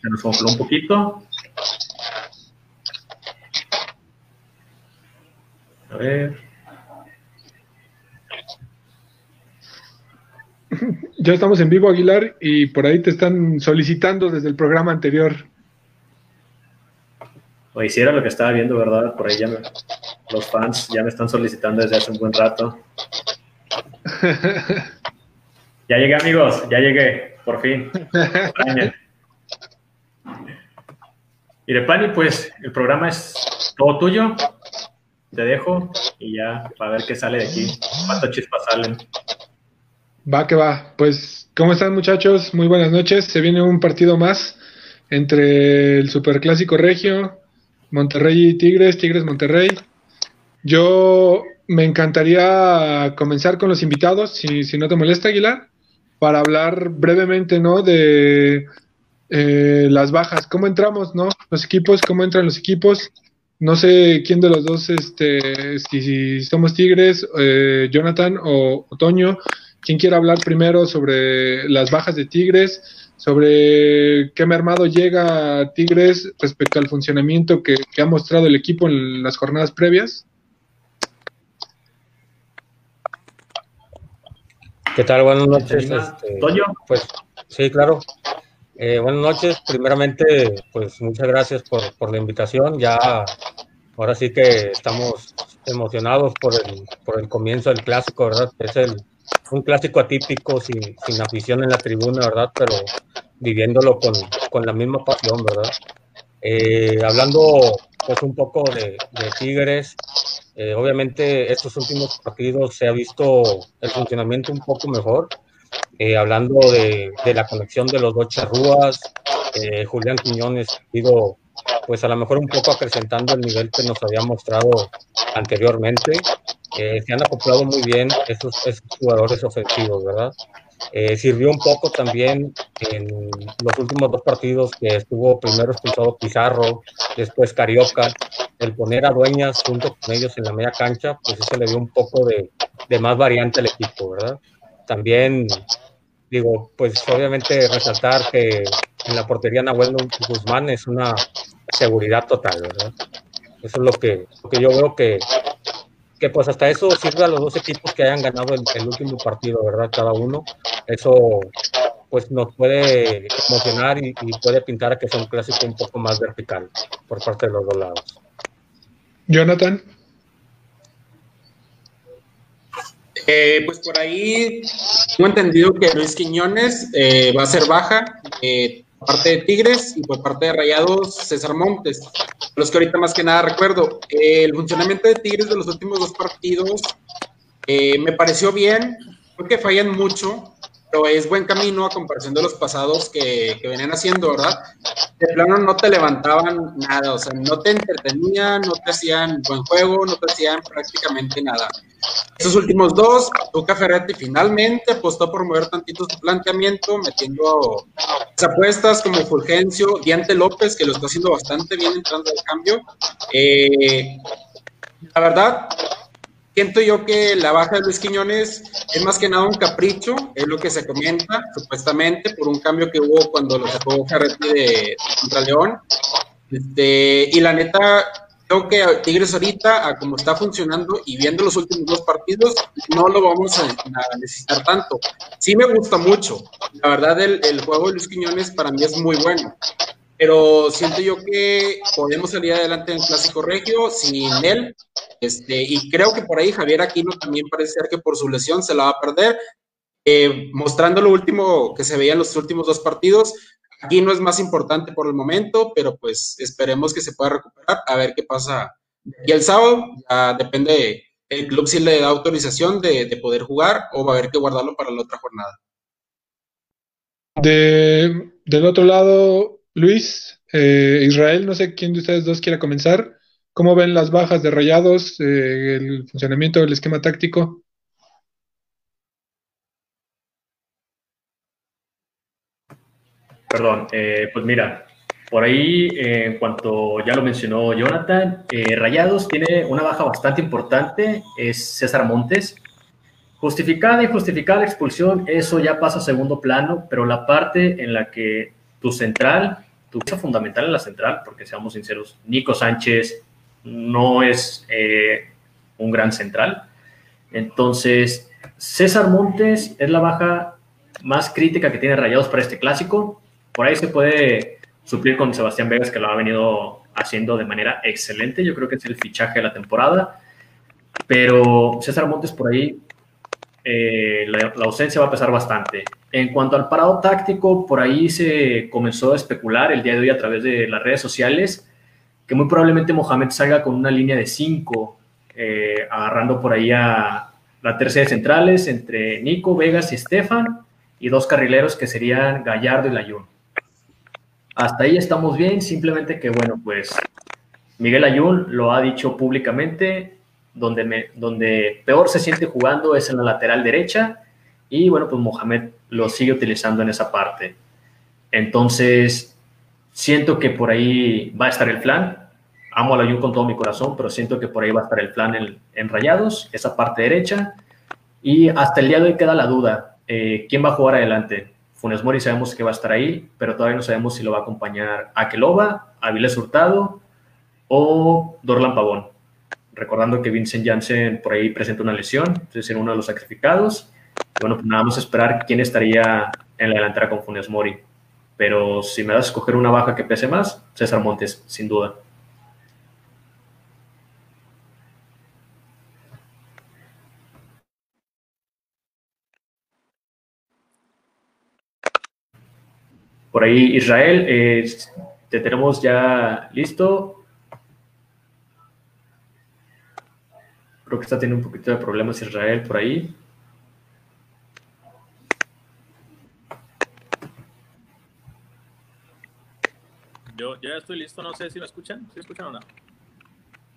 se nos congeló un poquito. A ver. Ya estamos en vivo, Aguilar, y por ahí te están solicitando desde el programa anterior. O hiciera lo que estaba viendo, ¿verdad? Por ahí ya me, los fans ya me están solicitando desde hace un buen rato. Ya llegué, amigos, ya llegué, por fin. y de Pani, pues el programa es todo tuyo. Te dejo y ya para ver qué sale de aquí. Cuántas chispas salen. Va que va. Pues, ¿cómo están muchachos? Muy buenas noches. Se viene un partido más entre el Superclásico Regio, Monterrey y Tigres, Tigres Monterrey. Yo me encantaría comenzar con los invitados, si, si no te molesta, Aguilar, para hablar brevemente, ¿no? De eh, las bajas, cómo entramos, ¿no? Los equipos, cómo entran los equipos. No sé quién de los dos, este, si, somos Tigres, eh, Jonathan o Otoño, quién quiere hablar primero sobre las bajas de Tigres, sobre qué mermado llega Tigres respecto al funcionamiento que ha mostrado el equipo en las jornadas previas. ¿Qué tal? Buenas noches. Este, pues sí, claro. Eh, buenas noches. Primeramente, pues muchas gracias por, por, la invitación. Ya, ahora sí que estamos emocionados por el, por el comienzo del clásico, ¿verdad? Es el, un clásico atípico, sin, sin afición en la tribuna, ¿verdad? Pero viviéndolo con, con la misma pasión, ¿verdad? Eh, hablando pues un poco de, de Tigres, eh, obviamente estos últimos partidos se ha visto el funcionamiento un poco mejor, eh, hablando de, la conexión de los dos charrúas, Julián Quiñones ha ido pues a lo mejor un poco acrecentando el nivel que nos había mostrado anteriormente. Se han acoplado muy bien esos, esos jugadores ofensivos, ¿verdad? sirvió un poco también en los últimos dos partidos que estuvo primero expulsado Pizarro, después Carioca, el poner a Dueñas junto con ellos en la media cancha, pues eso le dio un poco de, más variante al equipo, ¿verdad? También, digo, pues obviamente resaltar que en la portería Nahuel Guzmán es una seguridad total, ¿verdad? Eso es lo que, que yo veo que, que pues hasta eso sirve a los dos equipos que hayan ganado el, el último partido, ¿verdad? Cada uno. Eso pues nos puede emocionar y, y, puede pintar a que sea un clásico un poco más vertical por parte de los dos lados. Jonathan. Eh, pues por ahí tengo entendido que Luis Quiñones eh, va a ser baja, eh, parte de Tigres y por parte de Rayados César Montes. Los que ahorita más que nada recuerdo, el funcionamiento de Tigres de los últimos dos partidos me pareció bien, creo que fallan mucho, pero es buen camino a comparación de los pasados que, que, venían haciendo, ¿verdad? De plano no te levantaban nada, o sea, no te entretenían, no te hacían buen juego, no te hacían prácticamente nada. Esos últimos dos, Tuca Ferretti finalmente apostó por mover tantito su planteamiento, metiendo apuestas como Fulgencio, Diante López, que lo está haciendo bastante bien entrando al cambio. Eh, la verdad, Siento yo que la baja de Luis Quiñones es más que nada un capricho, es lo que se comenta, supuestamente, por un cambio que hubo cuando lo sacó Ferretti de, contra León. Este, y la neta, creo que Tigres ahorita, a como está funcionando y viendo los últimos dos partidos, no lo vamos a, necesitar tanto. Sí me gusta mucho. La verdad, el, el juego de Luis Quiñones para mí es muy bueno pero siento yo que podemos salir adelante en el Clásico Regio sin él, este, y creo que por ahí Javier Aquino también parece ser que por su lesión se la va a perder, eh, mostrando lo último que se veía en los últimos dos partidos, aquí no es más importante por el momento, pero pues esperemos que se pueda recuperar, a ver qué pasa. Y el sábado, ya depende, el club si le da autorización de, de poder jugar o va a haber que guardarlo para la otra jornada. De, del otro lado, Luis, eh, Israel, no sé quién de ustedes dos quiera comenzar. ¿Cómo ven las bajas de Rayados, eh, el funcionamiento del esquema táctico? Perdón, eh, pues mira, por ahí, en cuanto ya lo mencionó Jonathan, Rayados tiene una baja bastante importante, es César Montes. Justificada y justificada la expulsión, eso ya pasa a segundo plano, pero la parte en la que tu central, tu pieza fundamental en la central, porque seamos sinceros, Nico Sánchez no es eh, un gran central. Entonces, César Montes es la baja más crítica que tiene Rayados para este clásico. Por ahí se puede suplir con Sebastián Vegas, que lo ha venido haciendo de manera excelente. Yo creo que es el fichaje de la temporada. Pero César Montes por ahí eh, la, ausencia va a pesar bastante. En cuanto al parado táctico, por ahí se comenzó a especular el día de hoy a través de las redes sociales que muy probablemente Mohamed salga con una línea de 5, eh, agarrando por ahí a la tercera de centrales entre Nico, Vegas y Estefan, y dos carrileros que serían Gallardo y Layún. Hasta ahí estamos bien, simplemente que, bueno, pues Miguel Ayun lo ha dicho públicamente, donde, donde peor se siente jugando es en la lateral derecha y bueno, pues Mohamed lo sigue utilizando en esa parte. Entonces, siento que por ahí va a estar el plan. Amo a Ayun con todo mi corazón, pero siento que por ahí va a estar el plan en, Rayados, esa parte derecha. Y hasta el día de hoy queda la duda, eh, ¿quién va a jugar adelante? Funes Mori sabemos que va a estar ahí, pero todavía no sabemos si lo va a acompañar Akeloba, Avilés Hurtado o Dorlan Pavón recordando que Vincent Janssen por ahí presenta una lesión, es en uno de los sacrificados. bueno, pues nada más esperar quién estaría en la delantera con Funes Mori. Pero si me das a escoger una baja que pese más, César Montes, sin duda. Por ahí, Israel, eh, te tenemos ya listo. Creo que está teniendo un poquito de problemas Israel por ahí. Yo, ya estoy listo, no sé si me escuchan. ¿Sí escuchan o no?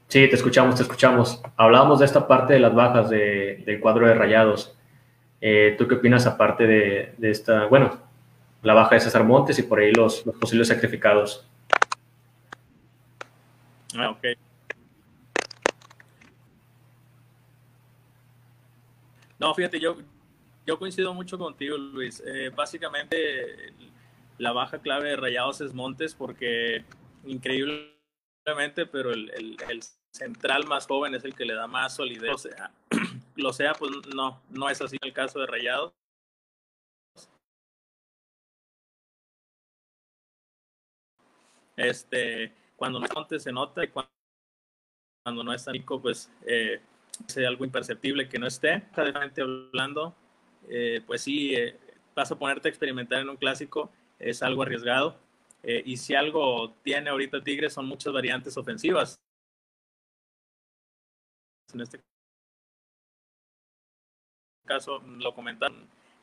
Sí, te escuchamos, te escuchamos. Hablábamos de esta parte de las bajas del cuadro de rayados. Eh, ¿Tú qué opinas aparte de, esta, bueno, la baja de César Montes y por ahí los, los posibles sacrificados? Ah, ok. No, fíjate, yo, yo coincido mucho contigo, Luis. Eh, básicamente, la baja clave de Rayados es Montes, porque increíblemente, pero el, el, central más joven es el que le da más solidez. O sea, lo sea, pues no, no es así el caso de Rayados. Este, cuando no Montes se nota y cuando, no está Nico, pues eh, es algo imperceptible que no esté, realmente hablando, eh, pues sí, eh, vas a ponerte a experimentar en un clásico, es algo arriesgado. Eh, y si algo tiene ahorita Tigres son muchas variantes ofensivas. En este caso lo comentan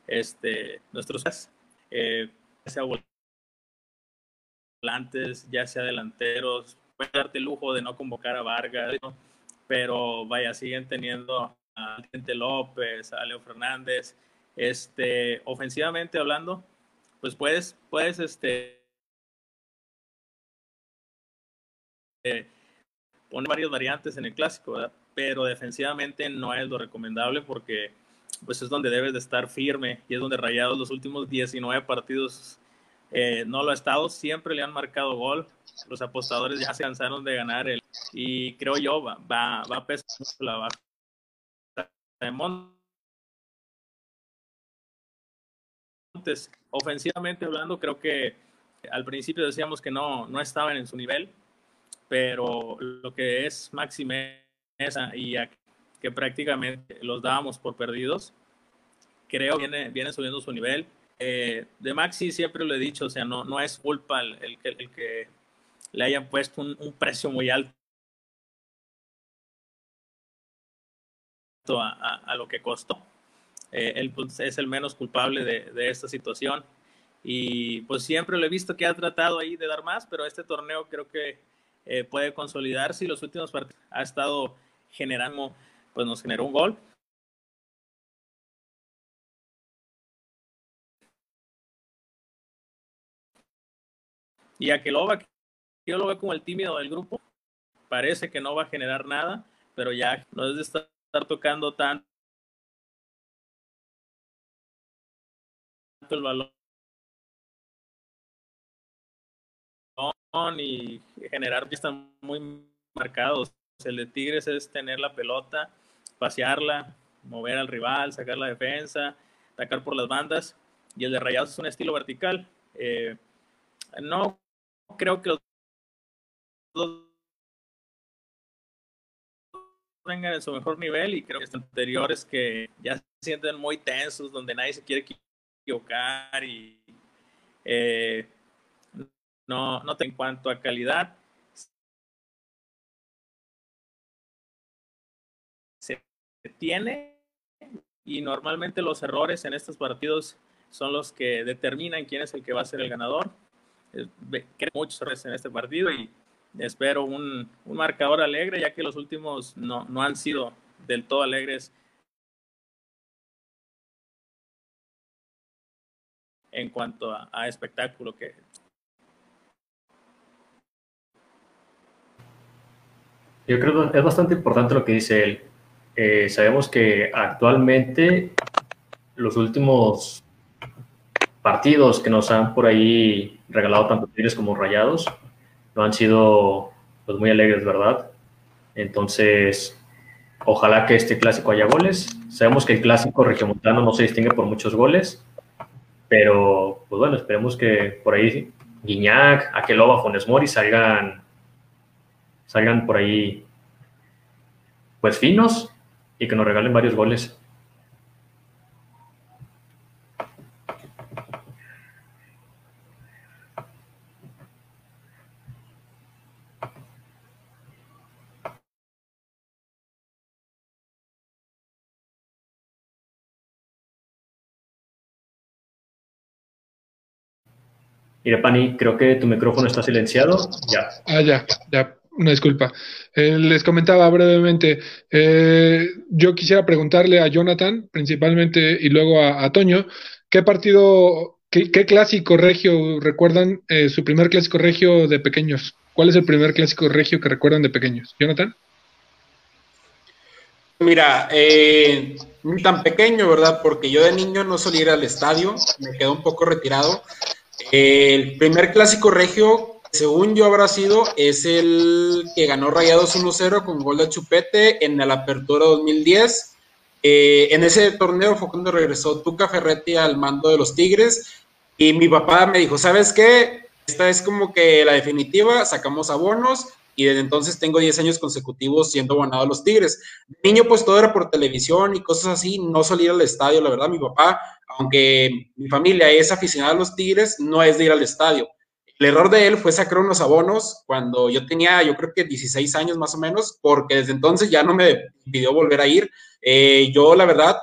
este, nuestros ya sea volantes, ya sea delanteros, puede darte el lujo de no convocar a Vargas pero vaya, siguen teniendo a Gente López, a Leo Fernández, este, ofensivamente hablando, pues puedes, puedes, este, eh, poner varias variantes en el clásico, pero defensivamente no es lo recomendable porque pues es donde debes de estar firme y es donde Rayados los últimos 19 partidos eh, no lo ha estado, siempre le han marcado gol, los apostadores ya se cansaron de ganar el, y creo yo va, va, va a pesar la baja de Montes. Ofensivamente hablando, creo que al principio decíamos que no, no estaban en su nivel, pero lo que es Maxi Mesa y que prácticamente los dábamos por perdidos, creo viene, viene subiendo su nivel eh, de Maxi siempre lo he dicho, o sea, no, no es culpa el, el, el que le hayan puesto un, un precio muy alto a, a, lo que costó. Eh, él pues, es el menos culpable de, de, esta situación y pues siempre lo he visto que ha tratado ahí de dar más, pero este torneo creo que eh, puede consolidarse y los últimos partidos ha estado generando, pues nos generó un gol Y a Keloba, yo lo veo como el tímido del grupo, parece que no va a generar nada, pero ya no es de estar, tocando tanto el balón y generar pistas muy marcados. El de Tigres es tener la pelota, pasearla, mover al rival, sacar la defensa, atacar por las bandas. Y el de Rayados es un estilo vertical. Eh, no creo que los dos vengan en su mejor nivel y creo que los anteriores que ya sienten muy tensos, donde nadie se quiere equivocar y eh, no, no en cuanto a calidad. Se tiene y normalmente los errores en estos partidos son los que determinan quién es el que va a ser el ganador. Creo muchos en este partido y espero un, un, marcador alegre, ya que los últimos no, no han sido del todo alegres en cuanto a, espectáculo que Yo creo que es bastante importante lo que dice él. Eh, sabemos que actualmente los últimos partidos que nos han por ahí regalado tanto Tigres como Rayados no han sido pues, muy alegres, ¿verdad? Entonces, ojalá que este clásico haya goles. Sabemos que el clásico regiomontano no se distingue por muchos goles, pero, pues bueno, esperemos que por ahí Guiñac, Aqueloba, Fones Mori salgan, salgan por ahí, pues finos y que nos regalen varios goles. Mira, Pani, creo que tu micrófono está silenciado. Ya. Ah, ya, ya. Una disculpa. Eh, les comentaba brevemente, eh, yo quisiera preguntarle a Jonathan, principalmente, y luego a, Toño, ¿qué partido, qué, clásico regio recuerdan eh, su primer clásico regio de pequeños? ¿Cuál es el primer clásico regio que recuerdan de pequeños? Jonathan. Mira, eh, tan pequeño, ¿verdad? Porque yo de niño no solía ir al estadio, me quedo un poco retirado. El primer clásico regio, según yo habrá sido, es el que ganó Rayados 1-0 con gol de Chupete en la Apertura 2010. Eh, en ese torneo fue cuando regresó Tuca Ferretti al mando de los Tigres y mi papá me dijo, ¿sabes qué? Esta es como que la definitiva, sacamos abonos y desde entonces tengo 10 años consecutivos siendo abonado a los Tigres. Niño pues todo era por televisión y cosas así, no solía ir al estadio, la verdad, mi papá aunque mi familia es aficionada a los Tigres, no es de ir al estadio. El error de él fue sacar unos abonos cuando yo tenía, yo creo que 16 años más o menos, porque desde entonces ya no me pidió volver a ir. Eh, yo, la verdad,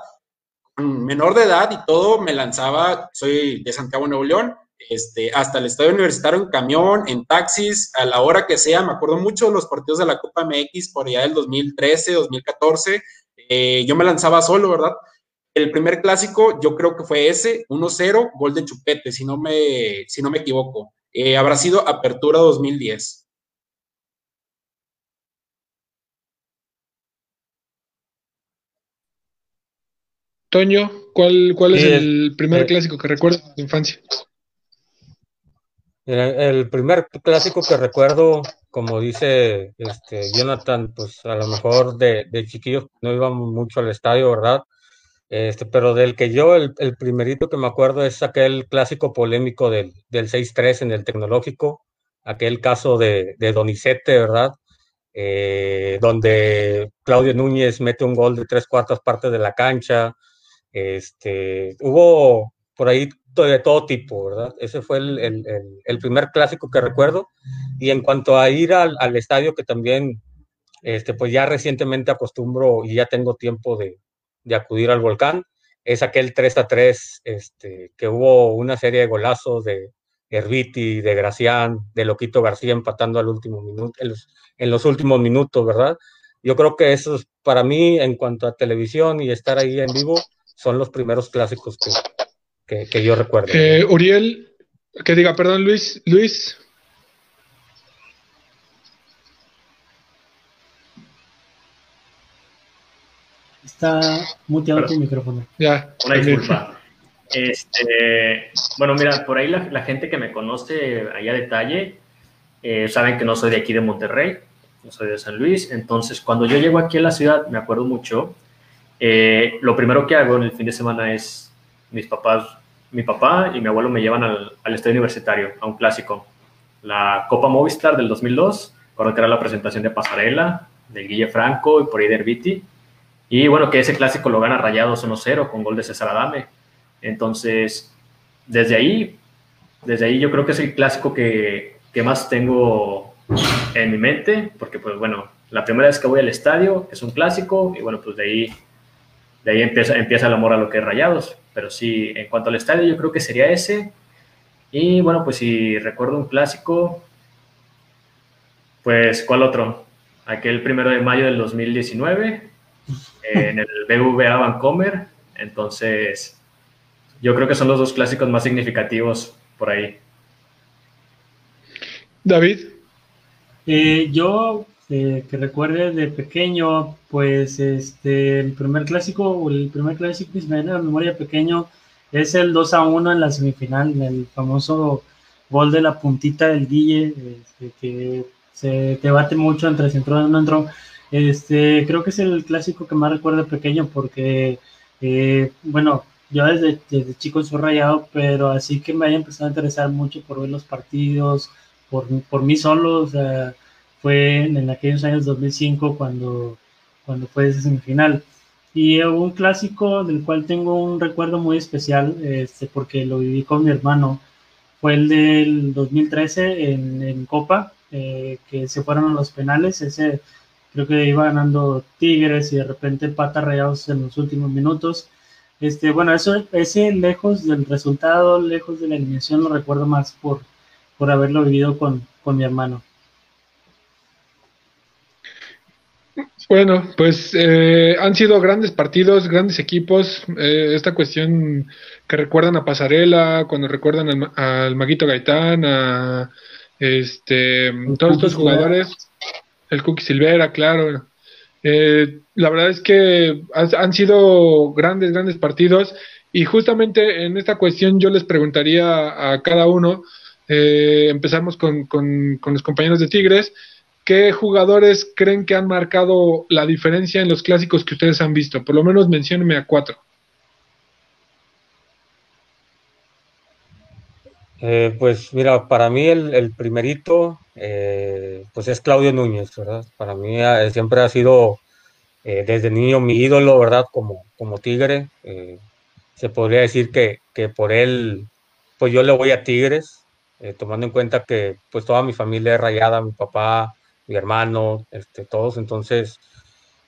menor de edad y todo, me lanzaba, soy de Santiago, Nuevo León, este, hasta el estadio universitario en camión, en taxis, a la hora que sea. Me acuerdo mucho de los partidos de la Copa MX por allá del 2013, 2014. Eh, yo me lanzaba solo, ¿verdad? El primer clásico yo creo que fue ese, 1-0, gol de Chupete, si no me, si no me equivoco. Eh, habrá sido Apertura 2010. Toño, ¿cuál, cuál es el primer clásico que recuerdas de tu infancia? El, primer clásico que recuerdo, como dice este, Jonathan, pues a lo mejor de, de chiquillos no íbamos mucho al estadio, ¿verdad? Este, pero del que yo, el, primerito que me acuerdo es aquel clásico polémico del, del 6-3 en el tecnológico, aquel caso de, de Donizete, ¿verdad? Eh, donde Claudio Núñez mete un gol de tres cuartas partes de la cancha. Este, hubo por ahí de todo tipo, ¿verdad? Ese fue el, el, el, primer clásico que recuerdo. Y en cuanto a ir al, al estadio, que también, este, pues ya recientemente acostumbro y ya tengo tiempo de, acudir al volcán, es aquel 3 a 3, este, que hubo una serie de golazos de Herbiti, de Gracián, de Loquito García empatando al último minuto, en los, últimos minutos, ¿verdad? Yo creo que esos, para mí, en cuanto a televisión y estar ahí en vivo, son los primeros clásicos que, que, yo recuerdo. Eh, Uriel, que diga, perdón, Luis, Luis, Está muteado tu micrófono. Ya. Una disculpa. Este, bueno, mira, por ahí la, gente que me conoce allá a detalle eh, saben que no soy de aquí de Monterrey, no soy de San Luis. Entonces, cuando yo llego aquí a la ciudad, me acuerdo mucho, eh, lo primero que hago en el fin de semana es mis papás, mi papá y mi abuelo me llevan al, al estadio universitario, a un clásico. La Copa Movistar del 2002, recuerdo que era la presentación de Pasarela, de Guille Franco y por ahí de Herbiti Y bueno, que ese clásico lo gana Rayados 1-0 con gol de César Adame. Entonces, desde ahí, desde ahí yo creo que es el clásico que, que más tengo en mi mente, porque pues bueno, la primera vez que voy al estadio es un clásico y bueno, pues de ahí, de ahí empieza, empieza el amor a lo que es Rayados. Pero sí, en cuanto al estadio, yo creo que sería ese. Y bueno, pues si recuerdo un clásico, pues ¿cuál otro? Aquel primero de mayo del 2019 en el BVA Vancomer. Entonces, yo creo que son los dos clásicos más significativos por ahí. David. Eh, yo eh, que recuerde de pequeño, pues este, el primer clásico, el primer clásico que me la memoria pequeño es el 2 a 1 en la semifinal, el famoso gol de la puntita del Guille, este, que se debate mucho entre si entró o no entró. Este, creo que es el clásico que más recuerdo pequeño porque, eh, bueno, yo desde, chico soy rayado, pero así que me haya empezado a interesar mucho por ver los partidos, por, por mí solo, fue en, aquellos años 2005 cuando, cuando fue esa semifinal. Y un clásico del cual tengo un recuerdo muy especial, este, porque lo viví con mi hermano, fue el del 2013 en, en Copa, eh, que se fueron a los penales. Ese creo que iba ganando Tigres y de repente pata rayados en los últimos minutos. Este, bueno, eso, ese lejos del resultado, lejos de la eliminación, lo recuerdo más por, por haberlo vivido con, con mi hermano. Bueno, pues eh, han sido grandes partidos, grandes equipos. Eh, esta cuestión que recuerdan a Pasarela, cuando recuerdan al, Maguito Gaitán, a este, todos estos jugadores, el Cookie Silvera, claro. Eh, la verdad es que han, sido grandes, grandes partidos. Y justamente en esta cuestión yo les preguntaría a cada uno, empezamos con, con, con los compañeros de Tigres, ¿qué jugadores creen que han marcado la diferencia en los clásicos que ustedes han visto? Por lo menos menciónenme a cuatro. Eh, pues mira, para mí el, primerito, eh, pues es Claudio Núñez, ¿verdad? Para mí eh, siempre ha sido desde niño mi ídolo, ¿verdad? Como, como Tigre. se podría decir que, que, por él, pues yo le voy a Tigres, tomando en cuenta que pues toda mi familia es rayada, mi papá, mi hermano, este, todos. Entonces,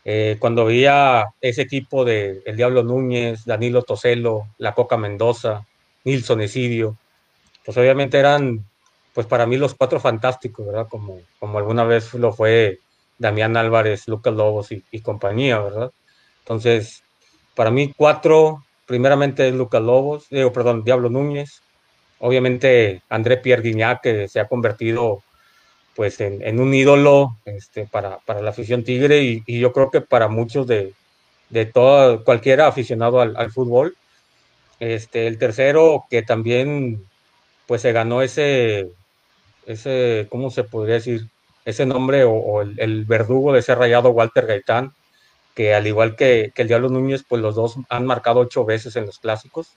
eh, cuando veía ese equipo de El Diablo Núñez, Danilo Toselo, La Coca Mendoza, Nilson Esidio, pues obviamente eran, pues para mí los cuatro fantásticos, ¿verdad? Como, como alguna vez lo fue Damián Álvarez, Lucas Lobos y, compañía, ¿verdad? Entonces, para mí cuatro, primeramente Lucas Lobos, digo, perdón, Diablo Núñez, obviamente André Pierre Guignac, que se ha convertido pues en, un ídolo este, para, la afición tigre y, yo creo que para muchos de, de todo, cualquiera aficionado al, fútbol. Este, el tercero que también pues se ganó ese, ese, ¿cómo se podría decir? Ese nombre o, el, verdugo de ese rayado Walter Gaitán, que al igual que, el Diablo Núñez, pues los dos han marcado ocho veces en los clásicos.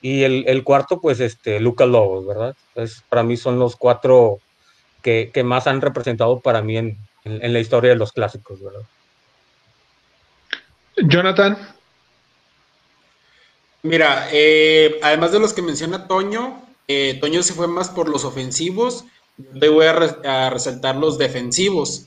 Y el, cuarto, pues este, Lucas Lobos, ¿verdad? Entonces, para mí son los cuatro que, más han representado para mí en, la historia de los clásicos, ¿verdad? Jonathan. Mira, eh, además de los que menciona Toño, eh, Toño se fue más por los ofensivos, yo voy a, resaltar los defensivos.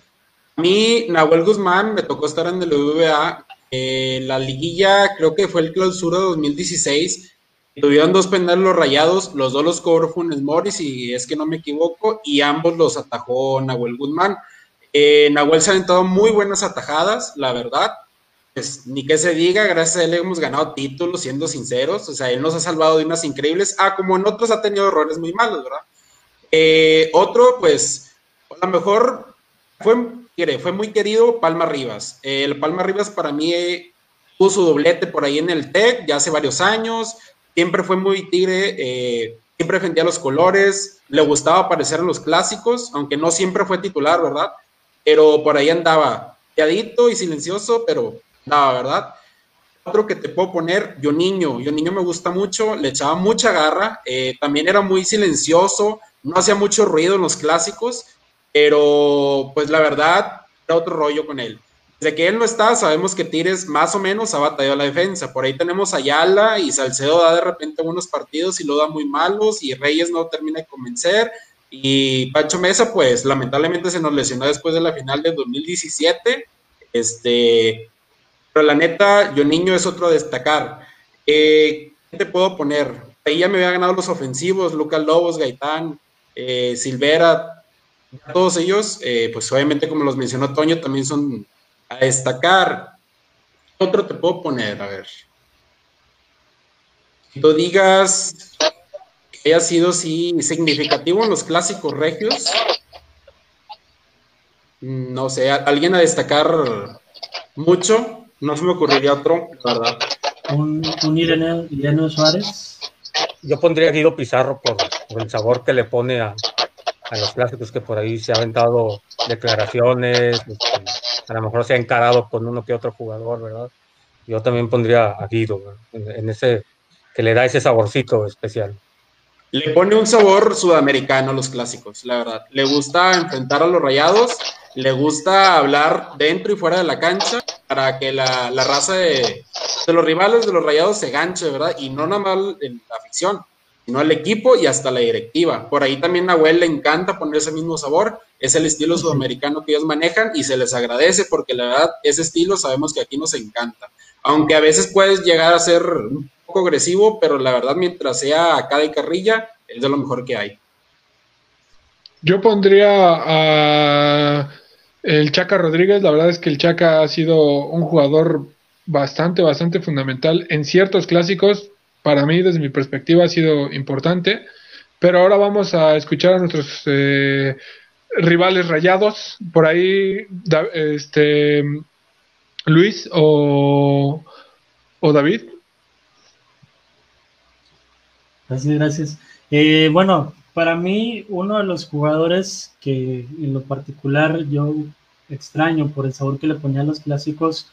A mí, Nahuel Guzmán, me tocó estar en el UVA, eh, la liguilla creo que fue el clausura 2016, Tuvieron dos penales los rayados, los dos los cobró Funes Morris, y es que no me equivoco, y ambos los atajó Nahuel Guzmán. Eh, Nahuel se ha aventado muy buenas atajadas, la verdad. Pues, ni que se diga, gracias a él hemos ganado títulos, siendo sinceros. O sea, él nos ha salvado de unas increíbles. Ah, como en otros ha tenido errores muy malos, ¿verdad? Eh, otro, pues, a lo mejor fue, muy querido Palma Rivas. el Palma Rivas para mí puso doblete por ahí en el TEC ya hace varios años siempre fue muy tigre, eh, siempre defendía los colores, le gustaba aparecer en los clásicos, aunque no siempre fue titular, ¿verdad? Pero por ahí andaba, calladito y silencioso, pero nada, ¿verdad? Otro que te puedo poner, Yo Niño. Yo Niño me gusta mucho, le echaba mucha garra, eh, también era muy silencioso, no hacía mucho ruido en los clásicos, pero pues la verdad, era otro rollo con él. desde que él no está, sabemos que Tigres más o menos ha batallado la defensa. Por ahí tenemos a Ayala y Salcedo da de repente unos partidos y lo da muy malos y Reyes no termina de convencer. Y Pacho Mesa, pues lamentablemente se nos lesionó después de la final de 2017. Este, pero la neta, yo niño es otro a destacar. Eh, ¿Qué te puedo poner? Ahí ya me había ganado los ofensivos, Lucas Lobos, Gaitán, eh, Silvera, todos ellos, eh, pues obviamente como los mencionó Toño, también son a destacar. Otro te puedo poner, a ver. Si tú digas que haya sido sí significativo en los clásicos regios, no sé, alguien a destacar mucho, no se me ocurriría otro, la verdad. Un, un Irene, Suárez. Yo pondría a Guido Pizarro por, el sabor que le pone a, a los clásicos que por ahí se ha aventado declaraciones, este, a lo mejor se ha encarado con uno que otro jugador, ¿verdad? Yo también pondría a Guido en, ese que le da ese saborcito especial. Le pone un sabor sudamericano a los clásicos, la verdad. Le gusta enfrentar a los rayados, le gusta hablar dentro y fuera de la cancha para que la, raza de, de, los rivales de los rayados se ganche, ¿verdad? Y no nada más en la ficción, sino al equipo y hasta la directiva. Por ahí también a Nahuel le encanta poner ese mismo sabor, es el estilo sudamericano que ellos manejan y se les agradece porque la verdad ese estilo sabemos que aquí nos encanta. Aunque a veces puedes llegar a ser un poco agresivo, pero la verdad mientras sea a cada carrilla es de lo mejor que hay. Yo pondría a el Chaca Rodríguez, la verdad es que el Chaca ha sido un jugador bastante, bastante fundamental en ciertos clásicos, para mí, desde mi perspectiva, ha sido importante. Pero ahora vamos a escuchar a nuestros eh, rivales rayados. Por ahí, este, Luis o, David. Gracias, gracias. Eh, bueno, para mí, uno de los jugadores que en lo particular yo extraño por el sabor que le ponía a los clásicos,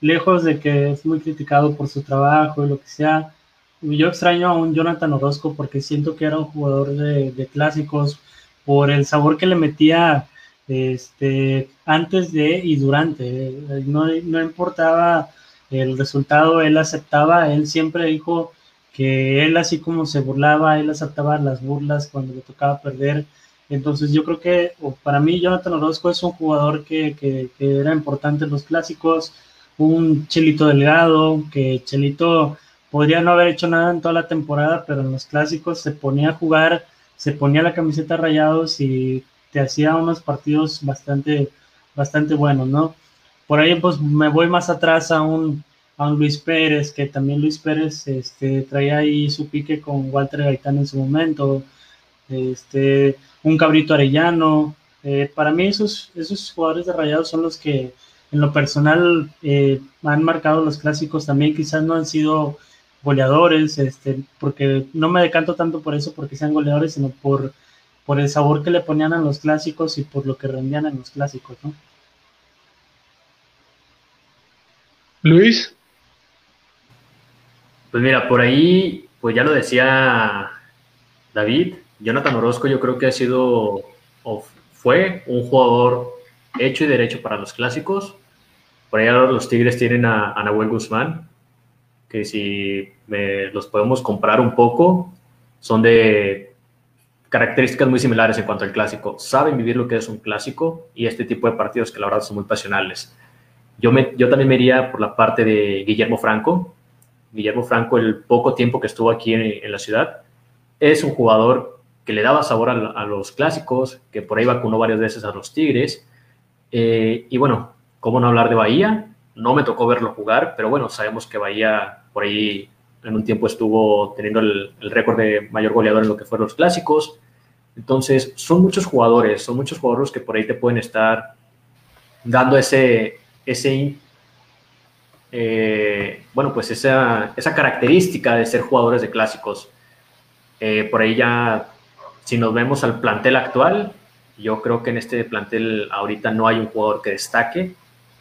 lejos de que es muy criticado por su trabajo y lo que sea, yo extraño a un Jonathan Orozco porque siento que era un jugador de, clásicos por el sabor que le metía este, antes de y durante. No, no importaba el resultado, él aceptaba, él siempre dijo que él así como se burlaba, él aceptaba las burlas cuando le tocaba perder. Entonces yo creo que para mí Jonathan Orozco es un jugador que, que, era importante en los clásicos, un Chelito Delgado, que Chelito podría no haber hecho nada en toda la temporada, pero en los clásicos se ponía a jugar, se ponía la camiseta rayados y te hacía unos partidos bastante, bastante buenos, ¿no? Por ahí pues me voy más atrás a un, a un Luis Pérez, que también Luis Pérez este, traía ahí su pique con Walter Gaitán en su momento, este, un Cabrito Arellano. Eh, para mí esos, esos jugadores de rayados son los que en lo personal eh, han marcado los clásicos también, quizás no han sido goleadores, este, porque no me decanto tanto por eso, porque sean goleadores, sino por, por el sabor que le ponían a los clásicos y por lo que rendían en los clásicos, ¿no? Luis. Pues mira, por ahí, pues ya lo decía David, Jonathan Orozco yo creo que ha sido o fue un jugador hecho y derecho para los clásicos. Por ahí ahora los Tigres tienen a, a Guzmán, que si los podemos comprar un poco, son de características muy similares en cuanto al clásico. Saben vivir lo que es un clásico y este tipo de partidos que la verdad son muy pasionales. Yo, me, yo también me iría por la parte de Guillermo Franco. Guillermo Franco, el poco tiempo que estuvo aquí en, la ciudad, es un jugador que le daba sabor a, los clásicos, que por ahí vacunó varias veces a los Tigres. Eh, y bueno, ¿cómo no hablar de Bahía? No me tocó verlo jugar, pero bueno, sabemos que Bahía por ahí en un tiempo estuvo teniendo el, récord de mayor goleador en lo que fueron los clásicos. Entonces, son muchos jugadores, son muchos jugadores que por ahí te pueden estar dando ese, ese eh, bueno, pues esa, esa, característica de ser jugadores de clásicos. Eh, por ahí ya, si nos vemos al plantel actual, yo creo que en este plantel ahorita no hay un jugador que destaque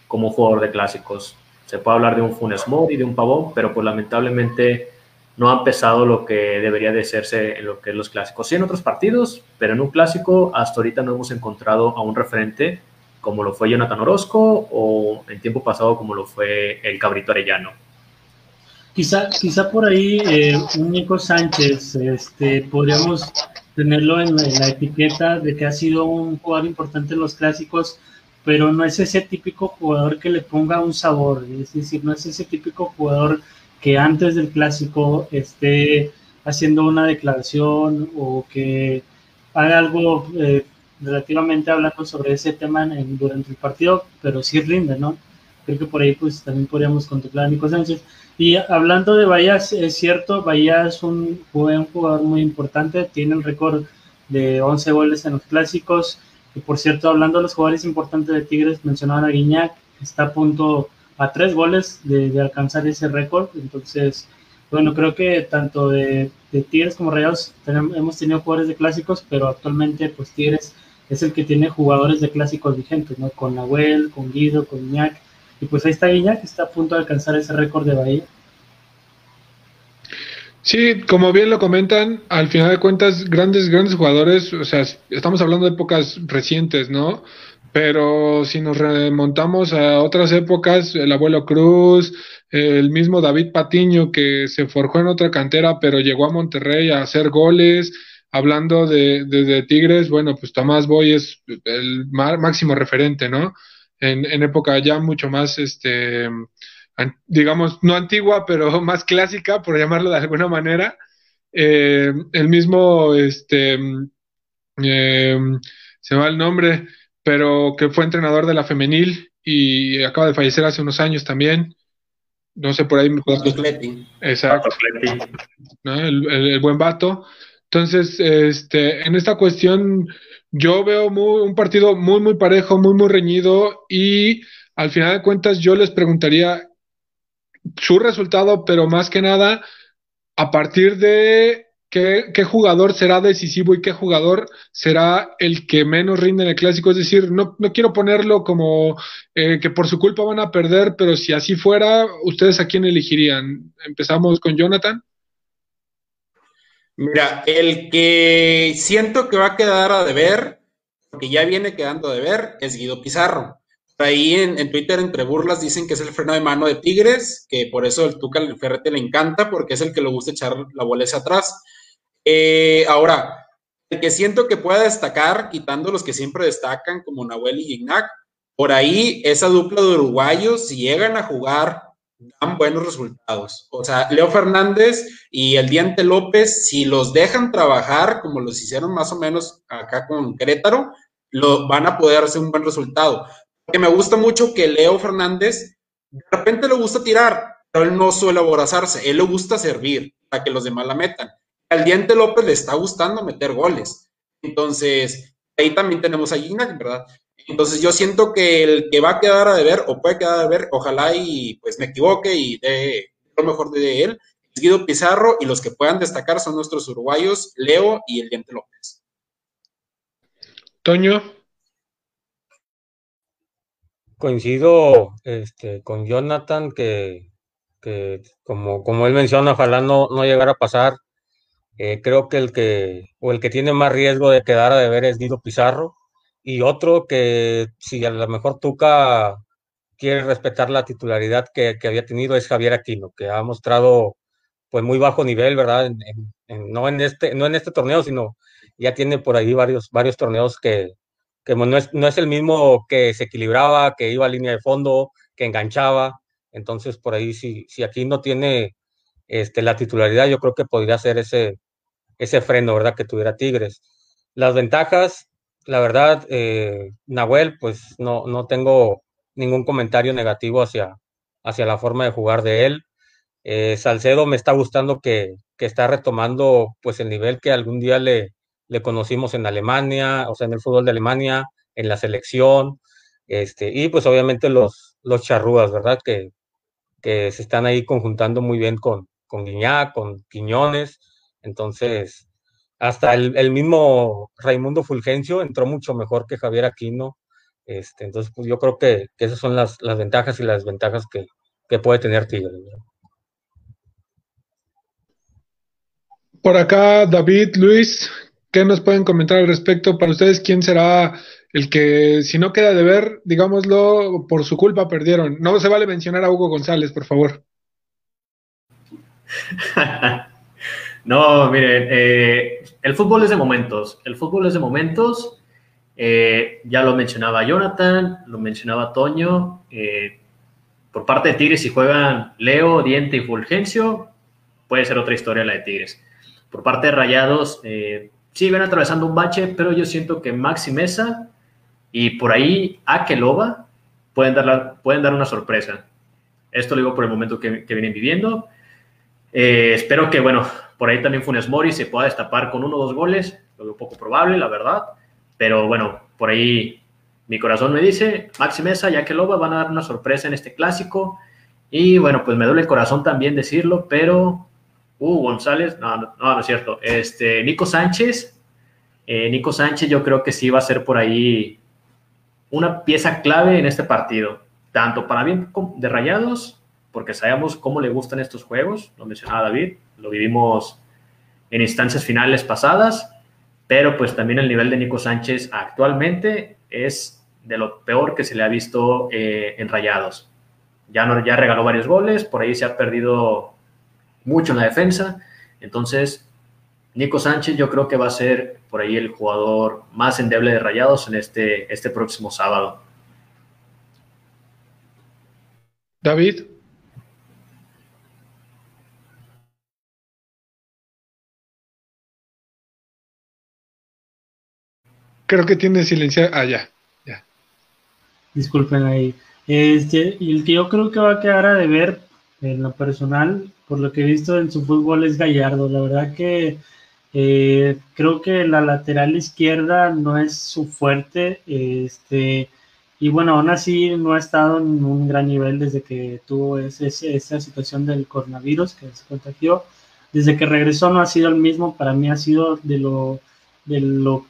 como jugador de clásicos. Se puede hablar de un Funes Mori, de un Pavón, pero pues lamentablemente no ha empezado lo que debería de hacerse en lo que es los clásicos. Sí en otros partidos, pero en un clásico hasta ahorita no hemos encontrado a un referente como lo fue Jonathan Orozco o en tiempo pasado como lo fue el Cabrito Arellano. Quizá, quizá por ahí eh, un Nico Sánchez, este, podríamos tenerlo en la, etiqueta de que ha sido un jugador importante en los clásicos, pero no es ese típico jugador que le ponga un sabor, es decir, no es ese típico jugador que antes del clásico esté haciendo una declaración o que haga algo eh, relativamente hablando sobre ese tema en, durante el partido, pero sí rinde, ¿no? Creo que por ahí pues también podríamos contemplar a Nico Sánchez. Y hablando de Bahía, es cierto, Bahía es un, un jugador muy importante, tiene el récord de 11 goles en los clásicos. Y por cierto, hablando de los jugadores importantes de Tigres, mencionaban a Guiñac, está a punto a tres goles de, alcanzar ese récord. Entonces, bueno, creo que tanto de, Tigres como Rayados hemos tenido jugadores de clásicos, pero actualmente pues Tigres es el que tiene jugadores de clásicos vigentes, ¿no? Con Nahuel, con Guido, con Guiñac y pues ahí está Guiñac, que está a punto de alcanzar ese récord de Bahía. Sí, como bien lo comentan, al final de cuentas, grandes, grandes jugadores, o sea, estamos hablando de épocas recientes, ¿no? Pero si nos remontamos a otras épocas, el abuelo Cruz, el mismo David Patiño, que se forjó en otra cantera, pero llegó a Monterrey a hacer goles, hablando de, de Tigres, bueno, pues Tomás Boy es el máximo referente, ¿no? en, época ya mucho más, este, digamos, no antigua, pero más clásica, por llamarlo de alguna manera. Eh, el mismo, este, eh, se va el nombre, pero que fue entrenador de la femenil y acaba de fallecer hace unos años también. No sé, por ahí me puedo... Exacto. El, el, buen vato. Entonces, este, en esta cuestión, yo veo un partido muy, muy parejo, muy, muy reñido y al final de cuentas yo les preguntaría su resultado, pero más que nada a partir de qué, jugador será decisivo y qué jugador será el que menos rinde en el clásico. Es decir, no, no quiero ponerlo como eh, que por su culpa van a perder, pero si así fuera, ¿ustedes a quién elegirían? Empezamos con Jonathan. Mira, el que siento que va a quedar a deber, porque ya viene quedando a deber, es Guido Pizarro. Ahí en, Twitter, entre burlas, dicen que es el freno de mano de Tigres, que por eso el Tuca el Ferrete le encanta, porque es el que le gusta echar la bola hacia atrás. Eh, ahora, el que siento que pueda destacar, quitando los que siempre destacan, como Nahuel y Gignac, por ahí esa dupla de uruguayos, si llegan a jugar dan buenos resultados. O sea, Leo Fernández y el Diente López, si los dejan trabajar como los hicieron más o menos acá con Querétaro, lo, van a poder hacer un buen resultado. Que me gusta mucho que Leo Fernández de repente le gusta tirar, pero él no suele aborazarse, él le gusta servir para que los demás la metan. Al Diente López le está gustando meter goles. Entonces, ahí también tenemos a Gignac, ¿verdad? Entonces yo siento que el que va a quedar a deber o puede quedar a deber, ojalá y pues me equivoque y dé lo mejor de él, es Guido Pizarro y los que puedan destacar son nuestros uruguayos, Leo y el Diente López. Toño. Coincido este, con Jonathan que, como, como él menciona, ojalá no, no llegara a pasar. Eh, creo que el que, o el que tiene más riesgo de quedar a deber es Guido Pizarro y otro que si a lo mejor Tuca quiere respetar la titularidad que, había tenido es Javier Aquino, que ha mostrado pues muy bajo nivel, ¿verdad? no, en este, no en este torneo, sino ya tiene por ahí varios, varios torneos que, que no, es, no es el mismo que se equilibraba, que iba a línea de fondo, que enganchaba. Entonces, por ahí, si, si aquí no tiene este, la titularidad, yo creo que podría ser ese, ese freno, ¿verdad? Que tuviera Tigres. Las ventajas, la verdad, eh, Nahuel, pues no, no tengo ningún comentario negativo hacia, hacia la forma de jugar de él. Eh, Salcedo me está gustando que, que, está retomando pues el nivel que algún día le, le conocimos en Alemania, o sea, en el fútbol de Alemania, en la selección, este, y pues obviamente los, los charrúas, ¿verdad? Que, que se están ahí conjuntando muy bien con, con Guiñá, con Quiñones. Entonces, hasta el, mismo Raimundo Fulgencio entró mucho mejor que Javier Aquino. Este, entonces, pues yo creo que, esas son las, ventajas y las desventajas que, puede tener Tigres. Por acá, David, Luis, ¿qué nos pueden comentar al respecto? Para ustedes, ¿quién será el que si no queda de ver, digámoslo, por su culpa perdieron. No se vale mencionar a Hugo González, por favor. no, miren, eh, el fútbol es de momentos. El fútbol es de momentos. Eh, ya lo mencionaba Jonathan, lo mencionaba Toño. Eh, por parte de Tigres, si juegan Leo, Diente y Fulgencio, puede ser otra historia la de Tigres. Por parte de Rayados, sí ven atravesando un bache, pero yo siento que Maxi Mesa y por ahí Akeloba pueden dar, pueden dar una sorpresa. Esto lo digo por el momento que, que vienen viviendo. Eh, espero que, bueno, por ahí también Funes Mori se pueda destapar con uno o dos goles, lo veo poco probable, la verdad. Pero bueno, por ahí mi corazón me dice, Maxi Mesa y Akeloba van a dar una sorpresa en este clásico. Y bueno, pues me duele el corazón también decirlo, pero Uh, González, no, no, no, es cierto. Este, Nico Sánchez, eh, Nico Sánchez yo creo que sí va a ser por ahí una pieza clave en este partido, tanto para bien de Rayados, porque sabemos cómo le gustan estos juegos, lo mencionaba David, lo vivimos en instancias finales pasadas, pero pues también el nivel de Nico Sánchez actualmente es de lo peor que se le ha visto eh, en Rayados. Ya, no, ya regaló varios goles, por ahí se ha perdido mucho en la defensa. Entonces, Nico Sánchez yo creo que va a ser por ahí el jugador más endeble de Rayados en este, este próximo sábado. David. Creo que tiene silenciado. Ah, ya. Disculpen ahí. Este, y el que yo creo que va a quedar a deber en lo personal por lo que he visto en su fútbol es Gallardo. La verdad que eh, creo que la lateral izquierda no es su fuerte. Este, y bueno, aún así no ha estado en un gran nivel desde que tuvo esa situación del coronavirus que se contagió. Desde que regresó no ha sido el mismo. Para mí ha sido de lo, de lo,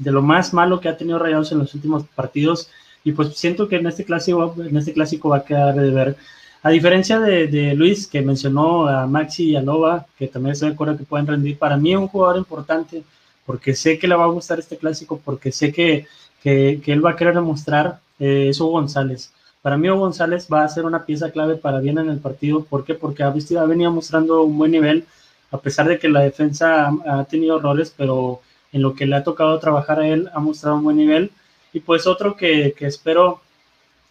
de lo más malo que ha tenido Rayados en los últimos partidos. Y pues siento que en este clásico, en este clásico va a quedar de ver a diferencia de, Luis, que mencionó a Maxi y a Loba, que también se de que pueden rendir, para mí es un jugador importante, porque sé que le va a gustar este clásico, porque sé que, que, él va a querer demostrar eh, es Hugo González. Para mí, Hugo González va a ser una pieza clave para bien en el partido. ¿Por qué? Porque ha venido mostrando un buen nivel, a pesar de que la defensa ha, tenido errores, pero en lo que le ha tocado trabajar a él ha mostrado un buen nivel. Y pues otro que, que espero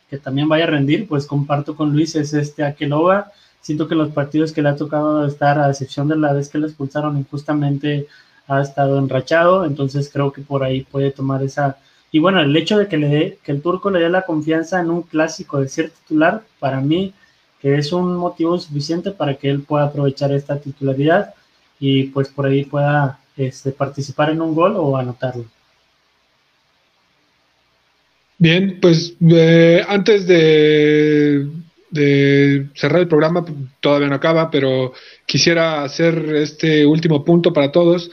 que también vaya a rendir, pues comparto con Luis, es este Akeloba. Siento que los partidos que le ha tocado estar, a excepción de la vez que le expulsaron injustamente, ha estado enrachado, entonces creo que por ahí puede tomar esa... Y bueno, el hecho de que, le dé, que el turco le dé la confianza en un clásico de ser titular, para mí, que es un motivo suficiente para que él pueda aprovechar esta titularidad y pues por ahí pueda este, participar en un gol o anotarlo. Bien, pues eh, antes de, cerrar el programa, todavía no acaba, pero quisiera hacer este último punto para todos.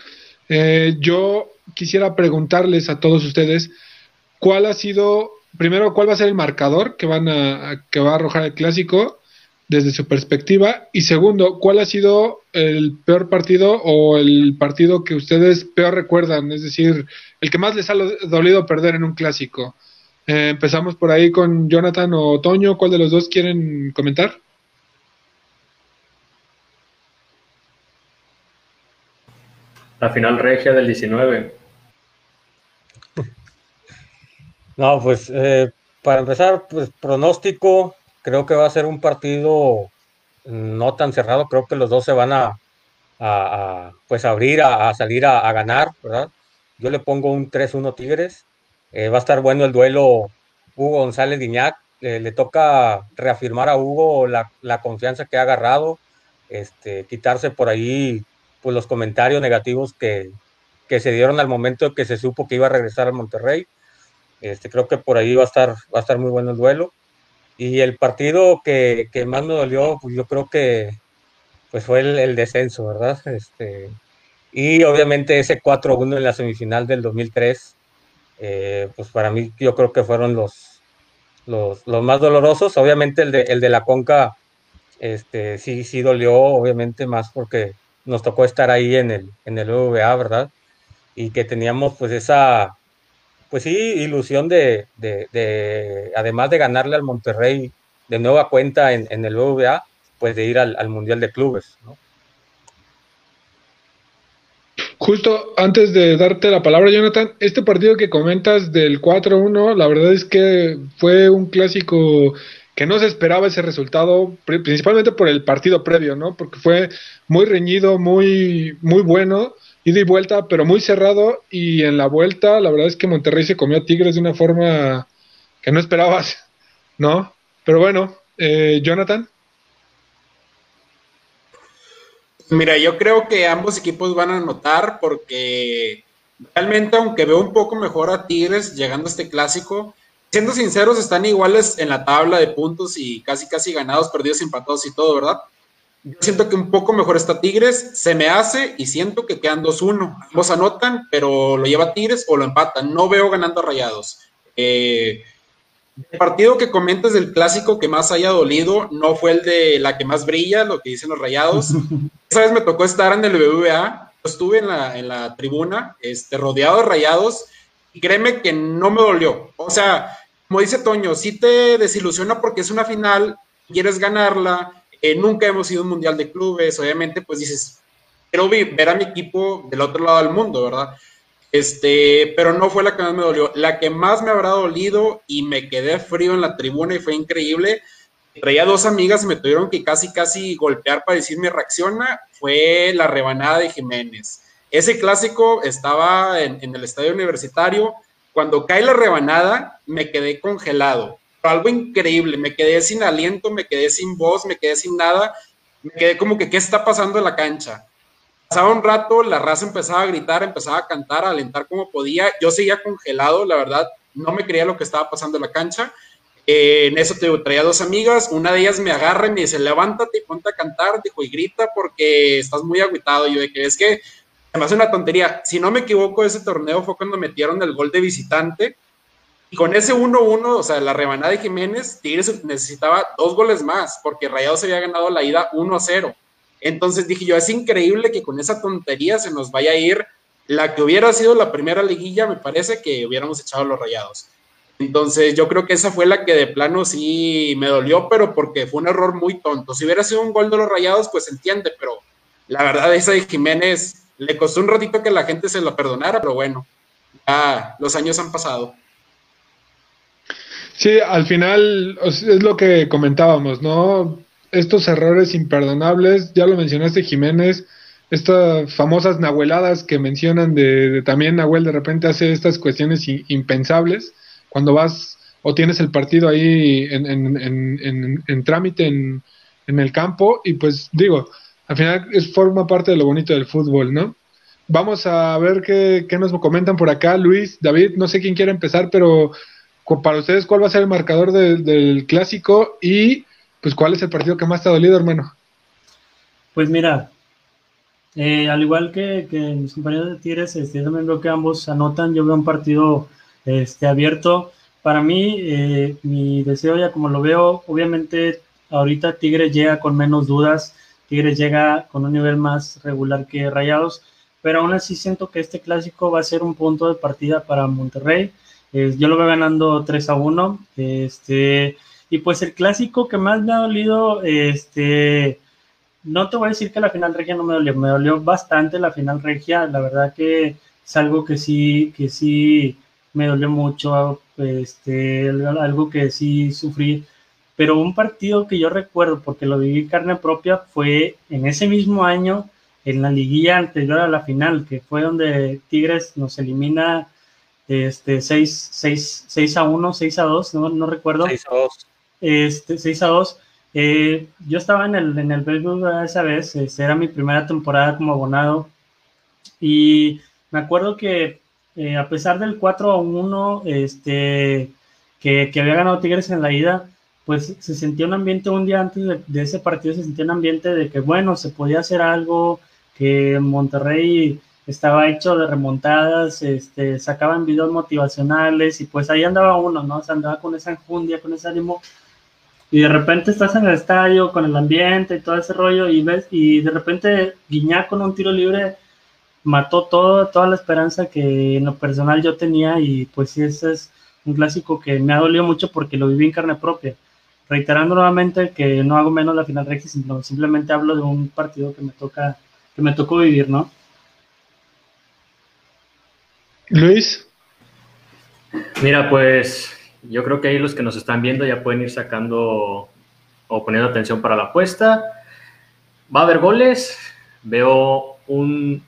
Eh, yo quisiera preguntarles a todos ustedes cuál ha sido, primero, cuál va a ser el marcador que van a, que va a arrojar el clásico desde su perspectiva y segundo, cuál ha sido el peor partido o el partido que ustedes peor recuerdan, es decir, el que más les ha dolido perder en un clásico. Eh, empezamos por ahí con Jonathan o Toño. ¿Cuál de los dos quieren comentar? La final regia del 19. No, pues eh, para empezar, pues pronóstico, creo que va a ser un partido no tan cerrado, creo que los dos se van a, pues abrir, a, salir a, ganar, ¿verdad? Yo le pongo un 3-1 Tigres, eh, va a estar bueno el duelo Hugo González Guiñac. Eh, le toca reafirmar a Hugo la, confianza que ha agarrado, este, quitarse por ahí pues, los comentarios negativos que, se dieron al momento que se supo que iba a regresar al Monterrey. Este, creo que por ahí va a estar, va a estar muy bueno el duelo. Y el partido que, más me dolió, pues yo creo que pues fue el, descenso, ¿verdad? Este, y obviamente ese 4-1 en la semifinal del 2003, eh, pues para mí yo creo que fueron los, los, más dolorosos. Obviamente el de, el de la Conca este, sí, sí dolió, obviamente más porque nos tocó estar ahí en el, en el VA, ¿verdad? Y que teníamos pues esa, pues sí, ilusión de, de, además de ganarle al Monterrey de nueva cuenta en, en el BBVA, pues de ir al, al Mundial de Clubes, ¿no? Justo antes de darte la palabra, Jonathan, este partido que comentas del 4-1, la verdad es que fue un clásico que no se esperaba ese resultado, principalmente por el partido previo, ¿no? Porque fue muy reñido, muy, muy bueno, ida y vuelta, pero muy cerrado. Y en la vuelta, la verdad es que Monterrey se comió a Tigres de una forma que no esperabas, ¿no? Pero bueno, eh, Jonathan. Mira, yo creo que ambos equipos van a anotar porque realmente, aunque veo un poco mejor a Tigres llegando a este clásico, siendo sinceros, están iguales en la tabla de puntos y casi, casi ganados, perdidos, empatados y todo, ¿verdad? Yo siento que un poco mejor está Tigres, se me hace y siento que quedan 2-1. Ambos anotan, pero lo lleva Tigres o lo empatan. No veo ganando a Rayados. Eh, el partido que comentas del clásico que más haya dolido no fue el de la que más brilla, lo que dicen los rayados. Esa vez me tocó estar en el BBVA, estuve en la, en la tribuna, este, rodeado de rayados, y créeme que no me dolió. O sea, como dice Toño, sí te desilusiona porque es una final, quieres ganarla, eh, nunca hemos ido a un mundial de clubes, obviamente, pues dices, quiero ver a mi equipo del otro lado del mundo, ¿verdad? Este, pero no fue la que más me dolió. La que más me habrá dolido y me quedé frío en la tribuna y fue increíble. Traía dos amigas y me tuvieron que casi, casi golpear para decirme reacciona. Fue la rebanada de Jiménez. Ese clásico estaba en, el estadio universitario. Cuando cae la rebanada, me quedé congelado. Algo increíble. Me quedé sin aliento, me quedé sin voz, me quedé sin nada. Me quedé como que, ¿qué está pasando en la cancha? Pasaba un rato, la raza empezaba a gritar, empezaba a cantar, a alentar como podía. Yo seguía congelado, la verdad, no me creía lo que estaba pasando en la cancha. Eh, en eso te traía dos amigas, una de ellas me agarra y me dice, levántate y ponte a cantar, dijo, y grita porque estás muy agüitado. Yo de que es que me hace una tontería. Si no me equivoco, ese torneo fue cuando metieron el gol de visitante. Y con ese 1-1, o sea, la rebanada de Jiménez, Tigres necesitaba dos goles más, porque Rayados había ganado la ida 1-0. Entonces dije yo, es increíble que con esa tontería se nos vaya a ir la que hubiera sido la primera liguilla, me parece que hubiéramos echado los rayados. Entonces yo creo que esa fue la que de plano sí me dolió, pero porque fue un error muy tonto. Si hubiera sido un gol de los rayados, pues entiende, pero la verdad esa de Jiménez le costó un ratito que la gente se lo perdonara, pero bueno, ya los años han pasado. Sí, al final es lo que comentábamos, ¿no? estos errores imperdonables, ya lo mencionaste Jiménez, estas famosas nahueladas que mencionan de, también Nahuel de repente hace estas cuestiones impensables cuando vas o tienes el partido ahí en, en, en, trámite en, el campo y pues digo, al final es, forma parte de lo bonito del fútbol, ¿no? Vamos a ver qué, qué nos comentan por acá, Luis, David, no sé quién quiere empezar, pero para ustedes, ¿cuál va a ser el marcador del clásico? Y pues ¿cuál es el partido que más te ha dolido, hermano? Pues mira, eh, al igual que, mis compañeros de Tigres, este, también veo que ambos anotan. Yo veo un partido este, abierto. Para mí, eh, mi deseo ya como lo veo, obviamente ahorita Tigres llega con menos dudas, Tigres llega con un nivel más regular que Rayados, pero aún así siento que este clásico va a ser un punto de partida para Monterrey. Yo lo veo ganando 3 a 1. Este, y pues el clásico que más me ha dolido, este, no te voy a decir que la final regia no me dolió, me dolió bastante la final regia, la verdad que es algo que sí, que sí me dolió mucho, este, algo que sí sufrí, pero un partido que yo recuerdo, porque lo viví carne propia, fue en ese mismo año, en la liguilla anterior a la final, que fue donde Tigres nos elimina este, 6, 6, 6 a 1, 6 a 2, no, no recuerdo. 6 a 2 este, 6 a 2. Eh, yo estaba en el, en el béisbol esa vez, este, era mi primera temporada como abonado y me acuerdo que eh, a pesar del 4 a 1 este, que, que, había ganado Tigres en la ida, pues se sentía un ambiente un día antes de, de, ese partido, se sentía un ambiente de que bueno, se podía hacer algo, que Monterrey estaba hecho de remontadas, este, sacaban videos motivacionales y pues ahí andaba uno, ¿no? se andaba con esa enjundia, con ese ánimo y de repente estás en el estadio con el ambiente y todo ese rollo y ves y de repente Guiñac con un tiro libre mató todo, toda la esperanza que en lo personal yo tenía y pues sí, ese es un clásico que me ha dolido mucho porque lo viví en carne propia. Reiterando nuevamente que no hago menos la final Regia, sino simplemente hablo de un partido que me toca, que me tocó vivir, ¿no? Luis. Mira, pues yo creo que ahí los que nos están viendo ya pueden ir sacando o poniendo atención para la apuesta. Va a haber goles. Veo un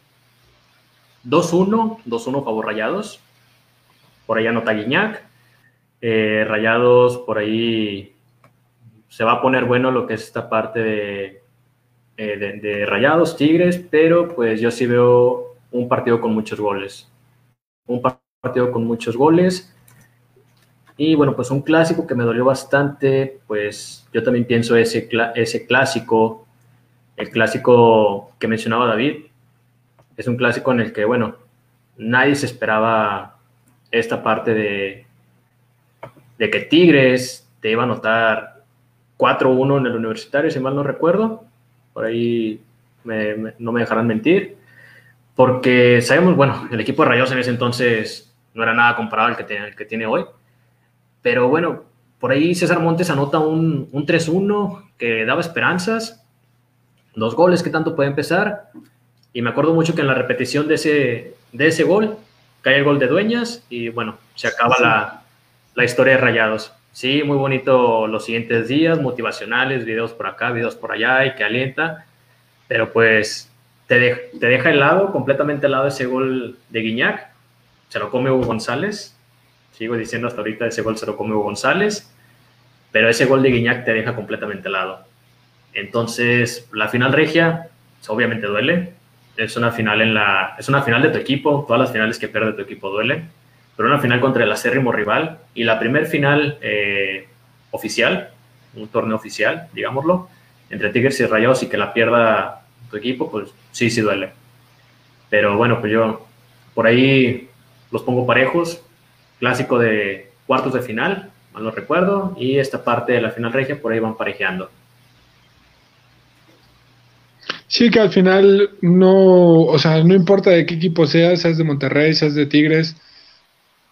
2-1, 2-1 favor Rayados. Por ahí anota Guiñac. Eh, rayados, por ahí se va a poner bueno lo que es esta parte eh, de, de, Rayados, Tigres, pero pues yo sí veo un partido con muchos goles. Un partido con muchos goles. Y bueno, pues un clásico que me dolió bastante, pues yo también pienso ese, clásico, el clásico que mencionaba David, es un clásico en el que, bueno, nadie se esperaba esta parte de, de que Tigres te iba a anotar 4-1 en el universitario, si mal no recuerdo. Por ahí no me dejarán mentir. Porque sabemos, bueno, el equipo de Rayos en ese entonces no era nada comparado al que, tiene, que tiene hoy. Pero bueno, por ahí César Montes anota un, un 3-1 que daba esperanzas. Dos goles que tanto puede empezar. Y me acuerdo mucho que en la repetición de ese, de ese gol cae el gol de Dueñas y bueno, se acaba la, la, historia de Rayados. Sí, muy bonito los siguientes días, motivacionales, videos por acá, videos por allá y que alienta, pero pues te, te deja helado, completamente helado ese gol de Guiñac, se lo come Hugo González, sigo diciendo hasta ahorita ese gol se lo come Hugo González, pero ese gol de Guiñac te deja completamente helado. Entonces, la final regia, obviamente duele, es una final en la es una final de tu equipo, todas las finales que pierde tu equipo duelen, pero una final contra el acérrimo rival y la primer final eh, oficial, un torneo oficial, digámoslo, entre Tigres y Rayados y que la pierda tu equipo, pues sí, sí duele. Pero bueno, pues yo por ahí los pongo parejos, clásico de cuartos de final, mal no recuerdo, y esta parte de la final regia por ahí van parejeando. Sí, que al final no, o sea, no importa de qué equipo seas, seas de Monterrey, seas de Tigres,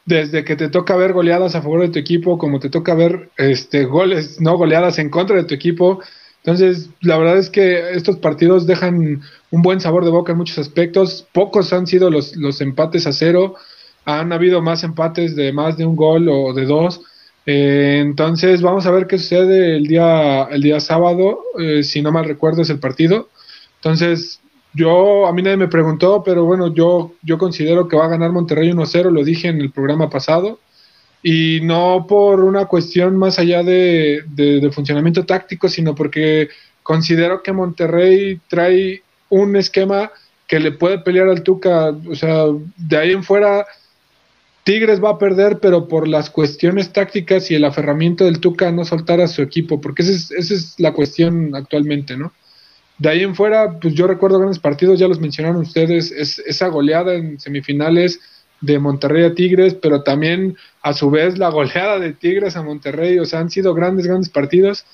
desde que te toca ver goleadas a favor de tu equipo, como te toca ver este goles, no goleadas en contra de tu equipo. Entonces, la verdad es que estos partidos dejan un buen sabor de boca en muchos aspectos. Pocos han sido los, los empates a cero. Han habido más empates de más de un gol o de dos. Eh, entonces, vamos a ver qué sucede el día, el día sábado. Eh, si no mal recuerdo, es el partido. Entonces, yo, a mí nadie me preguntó, pero bueno, yo, yo considero que va a ganar Monterrey 1-0, lo dije en el programa pasado, y no por una cuestión más allá de, funcionamiento táctico, sino porque considero que Monterrey trae un esquema que le puede pelear al Tuca, o sea, de ahí en fuera Tigres va a perder, pero por las cuestiones tácticas y el aferramiento del Tuca a no soltar a su equipo, porque esa es, esa es la cuestión actualmente, ¿no? De ahí en fuera, pues yo recuerdo grandes partidos, ya los mencionaron ustedes, es, esa goleada en semifinales de Monterrey a Tigres, pero también a su vez la goleada de Tigres a Monterrey, o sea, han sido grandes, grandes partidos.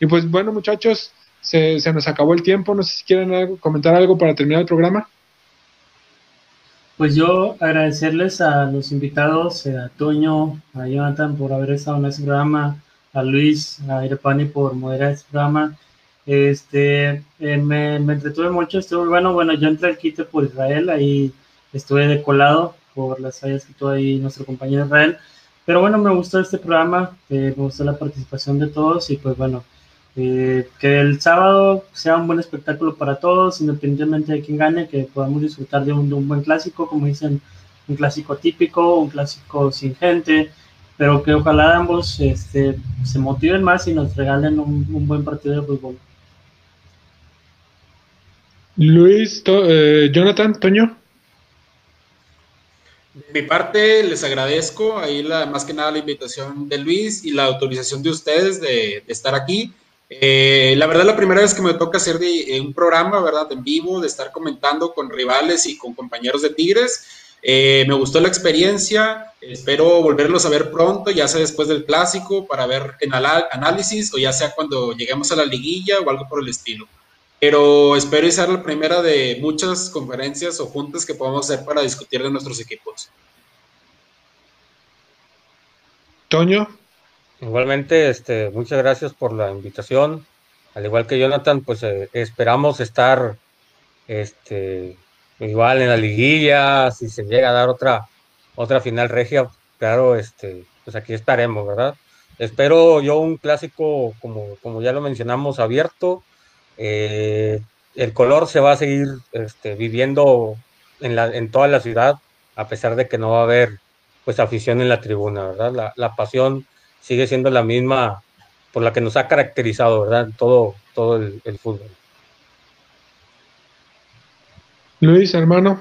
Y pues bueno, muchachos, se, se nos acabó el tiempo, no sé si quieren comentar algo para terminar el programa. Pues yo agradecerles a los invitados, eh, a Toño, a Jonathan por haber estado en este programa, a Luis, a Irepani por moderar este programa este, eh, me, entretuve mucho, estuvo bueno. Bueno, yo entré al quite por Israel, ahí estuve decolado por las fallas que tuvo ahí nuestro compañero Israel. Pero bueno, me gustó este programa, eh, me gustó la participación de todos y pues bueno, eh, que el sábado sea un buen espectáculo para todos, independientemente de quién gane, que podamos disfrutar de un, de un buen clásico, como dicen, un clásico típico, un clásico sin gente, pero que ojalá ambos este, se motiven más y nos regalen un, un buen partido de fútbol. Luis, eh, Jonathan, Toño. De mi parte, les agradezco ahí la, más que nada la invitación de Luis y la autorización de ustedes de, estar aquí. Eh, la verdad, la primera vez que me toca hacer de, eh, un programa, ¿verdad? En vivo, de estar comentando con rivales y con compañeros de Tigres. me gustó la experiencia, espero volverlos a ver pronto, ya sea después del clásico, para ver en análisis o ya sea cuando lleguemos a la liguilla o algo por el estilo. Pero espero y ser la primera de muchas conferencias o juntas que podamos hacer para discutir de nuestros equipos. Toño. Igualmente, este, muchas gracias por la invitación. Al igual que Jonathan, pues eh, esperamos estar este, igual en la liguilla, si se llega a dar otra, otra final regia, claro, este, pues aquí estaremos, ¿verdad? Espero yo un clásico, como, como ya lo mencionamos, abierto. Eh, el color se va a seguir este, viviendo en, la, en toda la ciudad, a pesar de que no va a haber pues afición en la tribuna, ¿verdad? La, la pasión sigue siendo la misma por la que nos ha caracterizado, ¿verdad? Todo, todo el, el fútbol. Luis, hermano.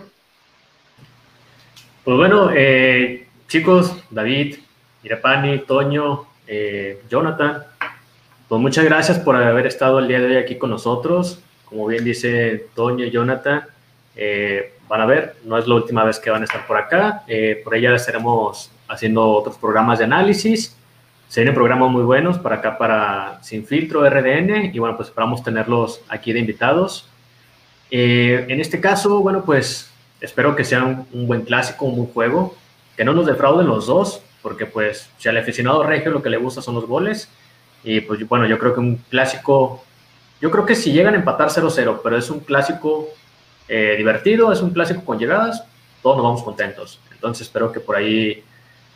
Pues bueno, eh, chicos, David, Irapani, Toño, eh, Jonathan, pues muchas gracias por haber estado el día de hoy aquí con nosotros. Como bien dice Toño y Jonathan, eh, van a ver, no es la última vez que van a estar por acá. por ella estaremos haciendo otros programas de análisis. Se vienen programas muy buenos para acá, para Sin Filtro, RDN, y bueno, pues esperamos tenerlos aquí de invitados. en este caso, bueno, pues espero que sea un, un buen clásico, un buen juego, que no nos defrauden los dos, porque pues si al aficionado regio lo que le gusta son los goles, y pues bueno, yo creo que un clásico, yo creo que si llegan a empatar 0-0, pero es un clásico eh, divertido, es un clásico con llegadas, todos nos vamos contentos. Entonces espero que por ahí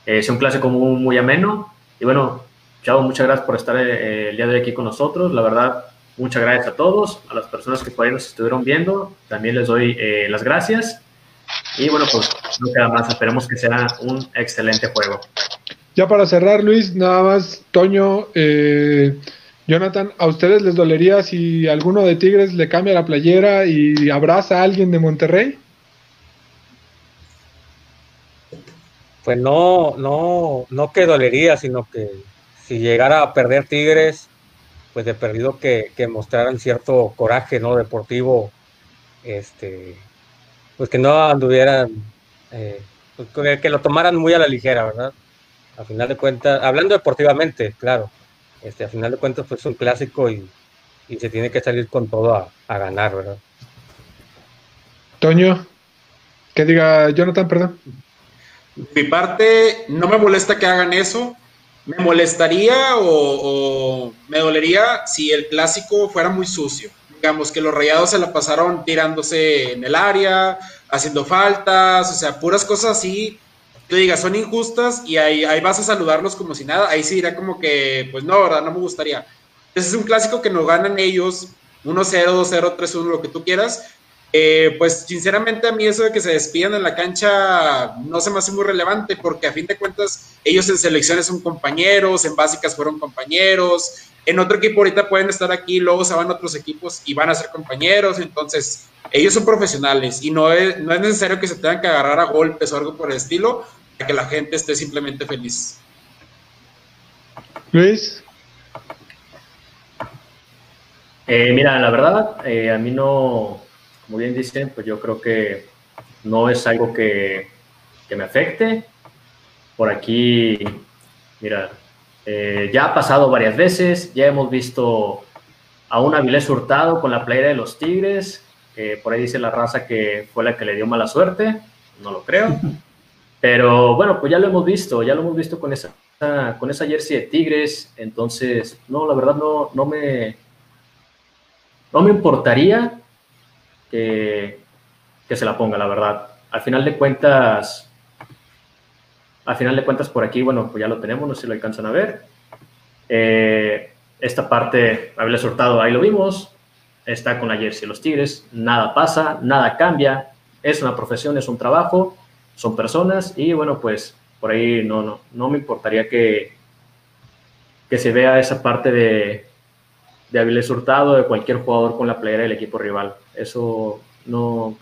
eh, sea un clásico muy, muy ameno. Y bueno, Chavo, muchas gracias por estar eh, el día de hoy aquí con nosotros. La verdad, muchas gracias a todos, a las personas que por ahí nos estuvieron viendo. También les doy las gracias. Y bueno, pues no queda más, esperemos que sea un excelente juego. Ya para cerrar, Luis, nada más, Toño, eh, Jonathan, ¿a ustedes les dolería si alguno de Tigres le cambia la playera y abraza a alguien de Monterrey? Pues no, no, no que dolería, sino que si llegara a perder Tigres, pues de perdido que, que mostraran cierto coraje, ¿no? Deportivo, este, pues que no anduvieran, eh, pues que lo tomaran muy a la ligera, ¿verdad? A final de cuentas, hablando deportivamente, claro, este, a final de cuentas pues es un clásico y, se tiene que salir con todo a, ganar, ¿verdad? Toño, que diga Jonathan, perdón. Mi parte, no me molesta que hagan eso. Me molestaría o, o, me dolería si el clásico fuera muy sucio digamos que los rayados se la pasaron tirándose en el área, haciendo faltas, o sea, puras cosas así. Tú digas, son injustas y ahí, ahí vas a saludarlos como si nada. Ahí sí dirá como que, pues no, ¿verdad? No me gustaría. Ese es un clásico que nos ganan ellos, 1-0, 2-0, 3-1, lo que tú quieras. Eh, pues sinceramente a mí eso de que se despidan en la cancha no se me hace muy relevante porque a fin de cuentas ellos en selecciones son compañeros, en básicas fueron compañeros, en otro equipo ahorita pueden estar aquí, luego se van a otros equipos y van a ser compañeros, entonces ellos son profesionales y no es, no es necesario que se tengan que agarrar a golpes o algo por el estilo que la gente esté simplemente feliz. Luis. Eh, mira, la verdad, eh, a mí no, como bien dicen, pues yo creo que no es algo que, que me afecte. Por aquí, mira, eh, ya ha pasado varias veces, ya hemos visto a un Avilés Hurtado con la playera de los Tigres, por ahí dice la raza que fue la que le dio mala suerte, no lo creo, pero bueno, pues ya lo hemos visto, ya lo hemos visto con esa, con esa jersey de Tigres, entonces, no, la verdad no, no me, no me importaría que, que se la ponga, la verdad. Al final de cuentas, al final de cuentas, por aquí, bueno, pues ya lo tenemos, no sé si lo alcanzan a ver. Eh, esta parte, haberle sortado, ahí lo vimos. Está con la jersey de los Tigres. Nada pasa, nada cambia. Es una profesión, es un trabajo, son personas y bueno, pues por ahí no, no, no me importaría que, que se vea esa parte de, de Avilés Hurtado, de cualquier jugador con la playera del equipo rival. Eso no,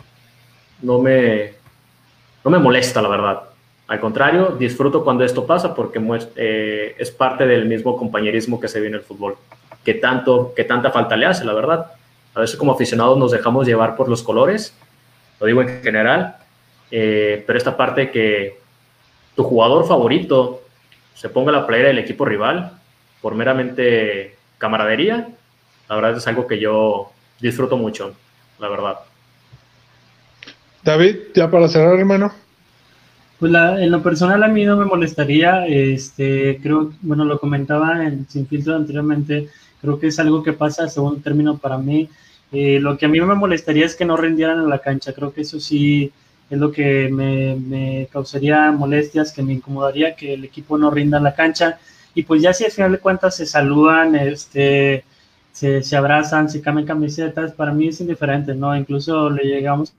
no, me, no me molesta, la verdad. Al contrario, disfruto cuando esto pasa porque eh, es parte del mismo compañerismo que se ve en el fútbol, que, tanto, que tanta falta le hace, la verdad. A veces como aficionados nos dejamos llevar por los colores, lo digo en general, eh, pero esta parte que tu jugador favorito se ponga la playera del equipo rival por meramente camaradería, la verdad es algo que yo disfruto mucho, la verdad. David, ya para cerrar, hermano. Pues en lo personal a mí no me molestaría, este, creo, bueno, lo comentaba en Sin Filtro anteriormente, creo que es algo que pasa a segundo término para mí. Eh, lo que a mí me molestaría es que no rindieran en la cancha, creo que eso sí es lo que me, me causaría molestias, que me incomodaría que el equipo no rinda en la cancha. Y pues ya si al final de cuentas se saludan, este, se, se abrazan, se cambian camisetas, para mí es indiferente, ¿no? Incluso le llegamos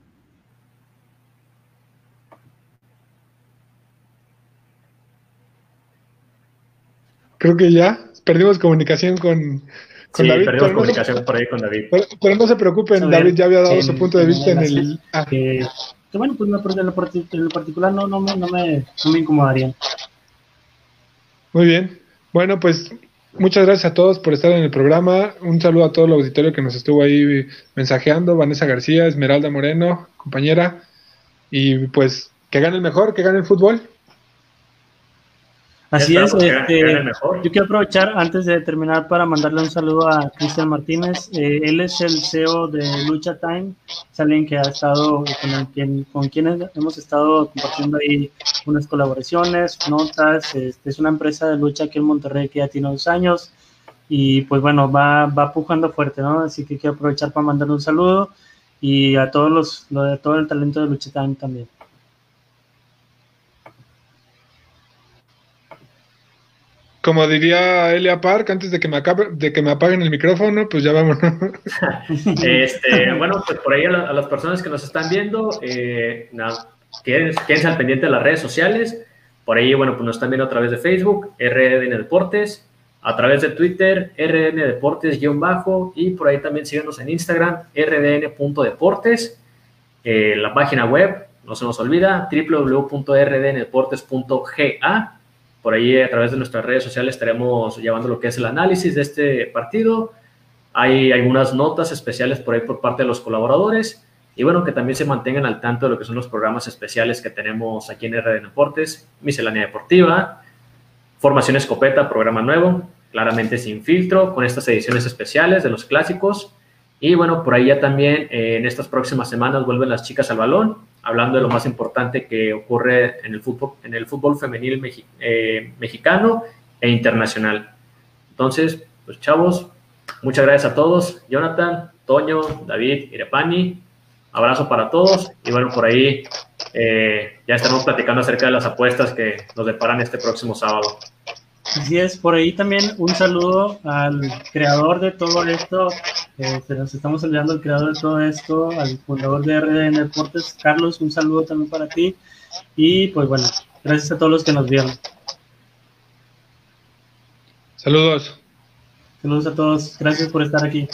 creo que ya perdimos comunicación con, con sí, David. Perdimos comunicación no, por ahí con David. Pero, no se preocupen, David ya había dado su punto de vista en el. Ah. Que, bueno, pues en lo, particular no, no, me, no, me, no me incomodarían. Muy bien. Bueno, pues muchas gracias a todos por estar en el programa. Un saludo a todo el auditorio que nos estuvo ahí mensajeando. Vanessa García, Esmeralda Moreno, compañera. Y pues que gane el mejor, que gane el fútbol. Así es, este, yo quiero aprovechar antes de terminar para mandarle un saludo a Cristian Martínez. Eh, él es el CEO de Lucha Time, es alguien que ha estado con, quien, con quienes hemos estado compartiendo ahí unas colaboraciones, notas. Este, es una empresa de lucha aquí en Monterrey que ya tiene dos años y pues bueno, va, va pujando fuerte, ¿no? Así que quiero aprovechar para mandarle un saludo y a todos los, de todo el talento de Lucha Time también. Como diría Elia Park, antes de que me acabe, de que me apaguen el micrófono, pues ya vámonos. este, bueno, pues por ahí a, las personas que nos están viendo, eh, quédense, al pendiente de las redes sociales. Por ahí, bueno, pues nos están viendo a través de Facebook, RDN Deportes, a través de Twitter, RDN Deportes-bajo, y por ahí también síganos en Instagram, rdn.deportes, eh, la página web, no se nos olvida, www.rdndeportes.ga por ahí a través de nuestras redes sociales estaremos llevando lo que es el análisis de este partido. Hay algunas notas especiales por ahí por parte de los colaboradores y bueno, que también se mantengan al tanto de lo que son los programas especiales que tenemos aquí en RD Deportes, Miscelánea Deportiva, Formación Escopeta, programa nuevo, claramente sin filtro, con estas ediciones especiales de los clásicos. Y bueno, por ahí ya también eh, en estas próximas semanas vuelven las chicas al balón, hablando de lo más importante que ocurre en el fútbol, en el fútbol femenil eh, mexicano e internacional. Entonces, pues chavos, muchas gracias a todos. Jonathan, Toño, David, Irepani, abrazo para todos. Y bueno, por ahí eh, ya estamos platicando acerca de las apuestas que nos deparan este próximo sábado. Así es, por ahí también un saludo al creador de todo esto, eh, nos estamos saludando al creador de todo esto, al fundador de RDN Deportes, Carlos, un saludo también para ti y pues bueno, gracias a todos los que nos vieron. Saludos. Saludos a todos, gracias por estar aquí.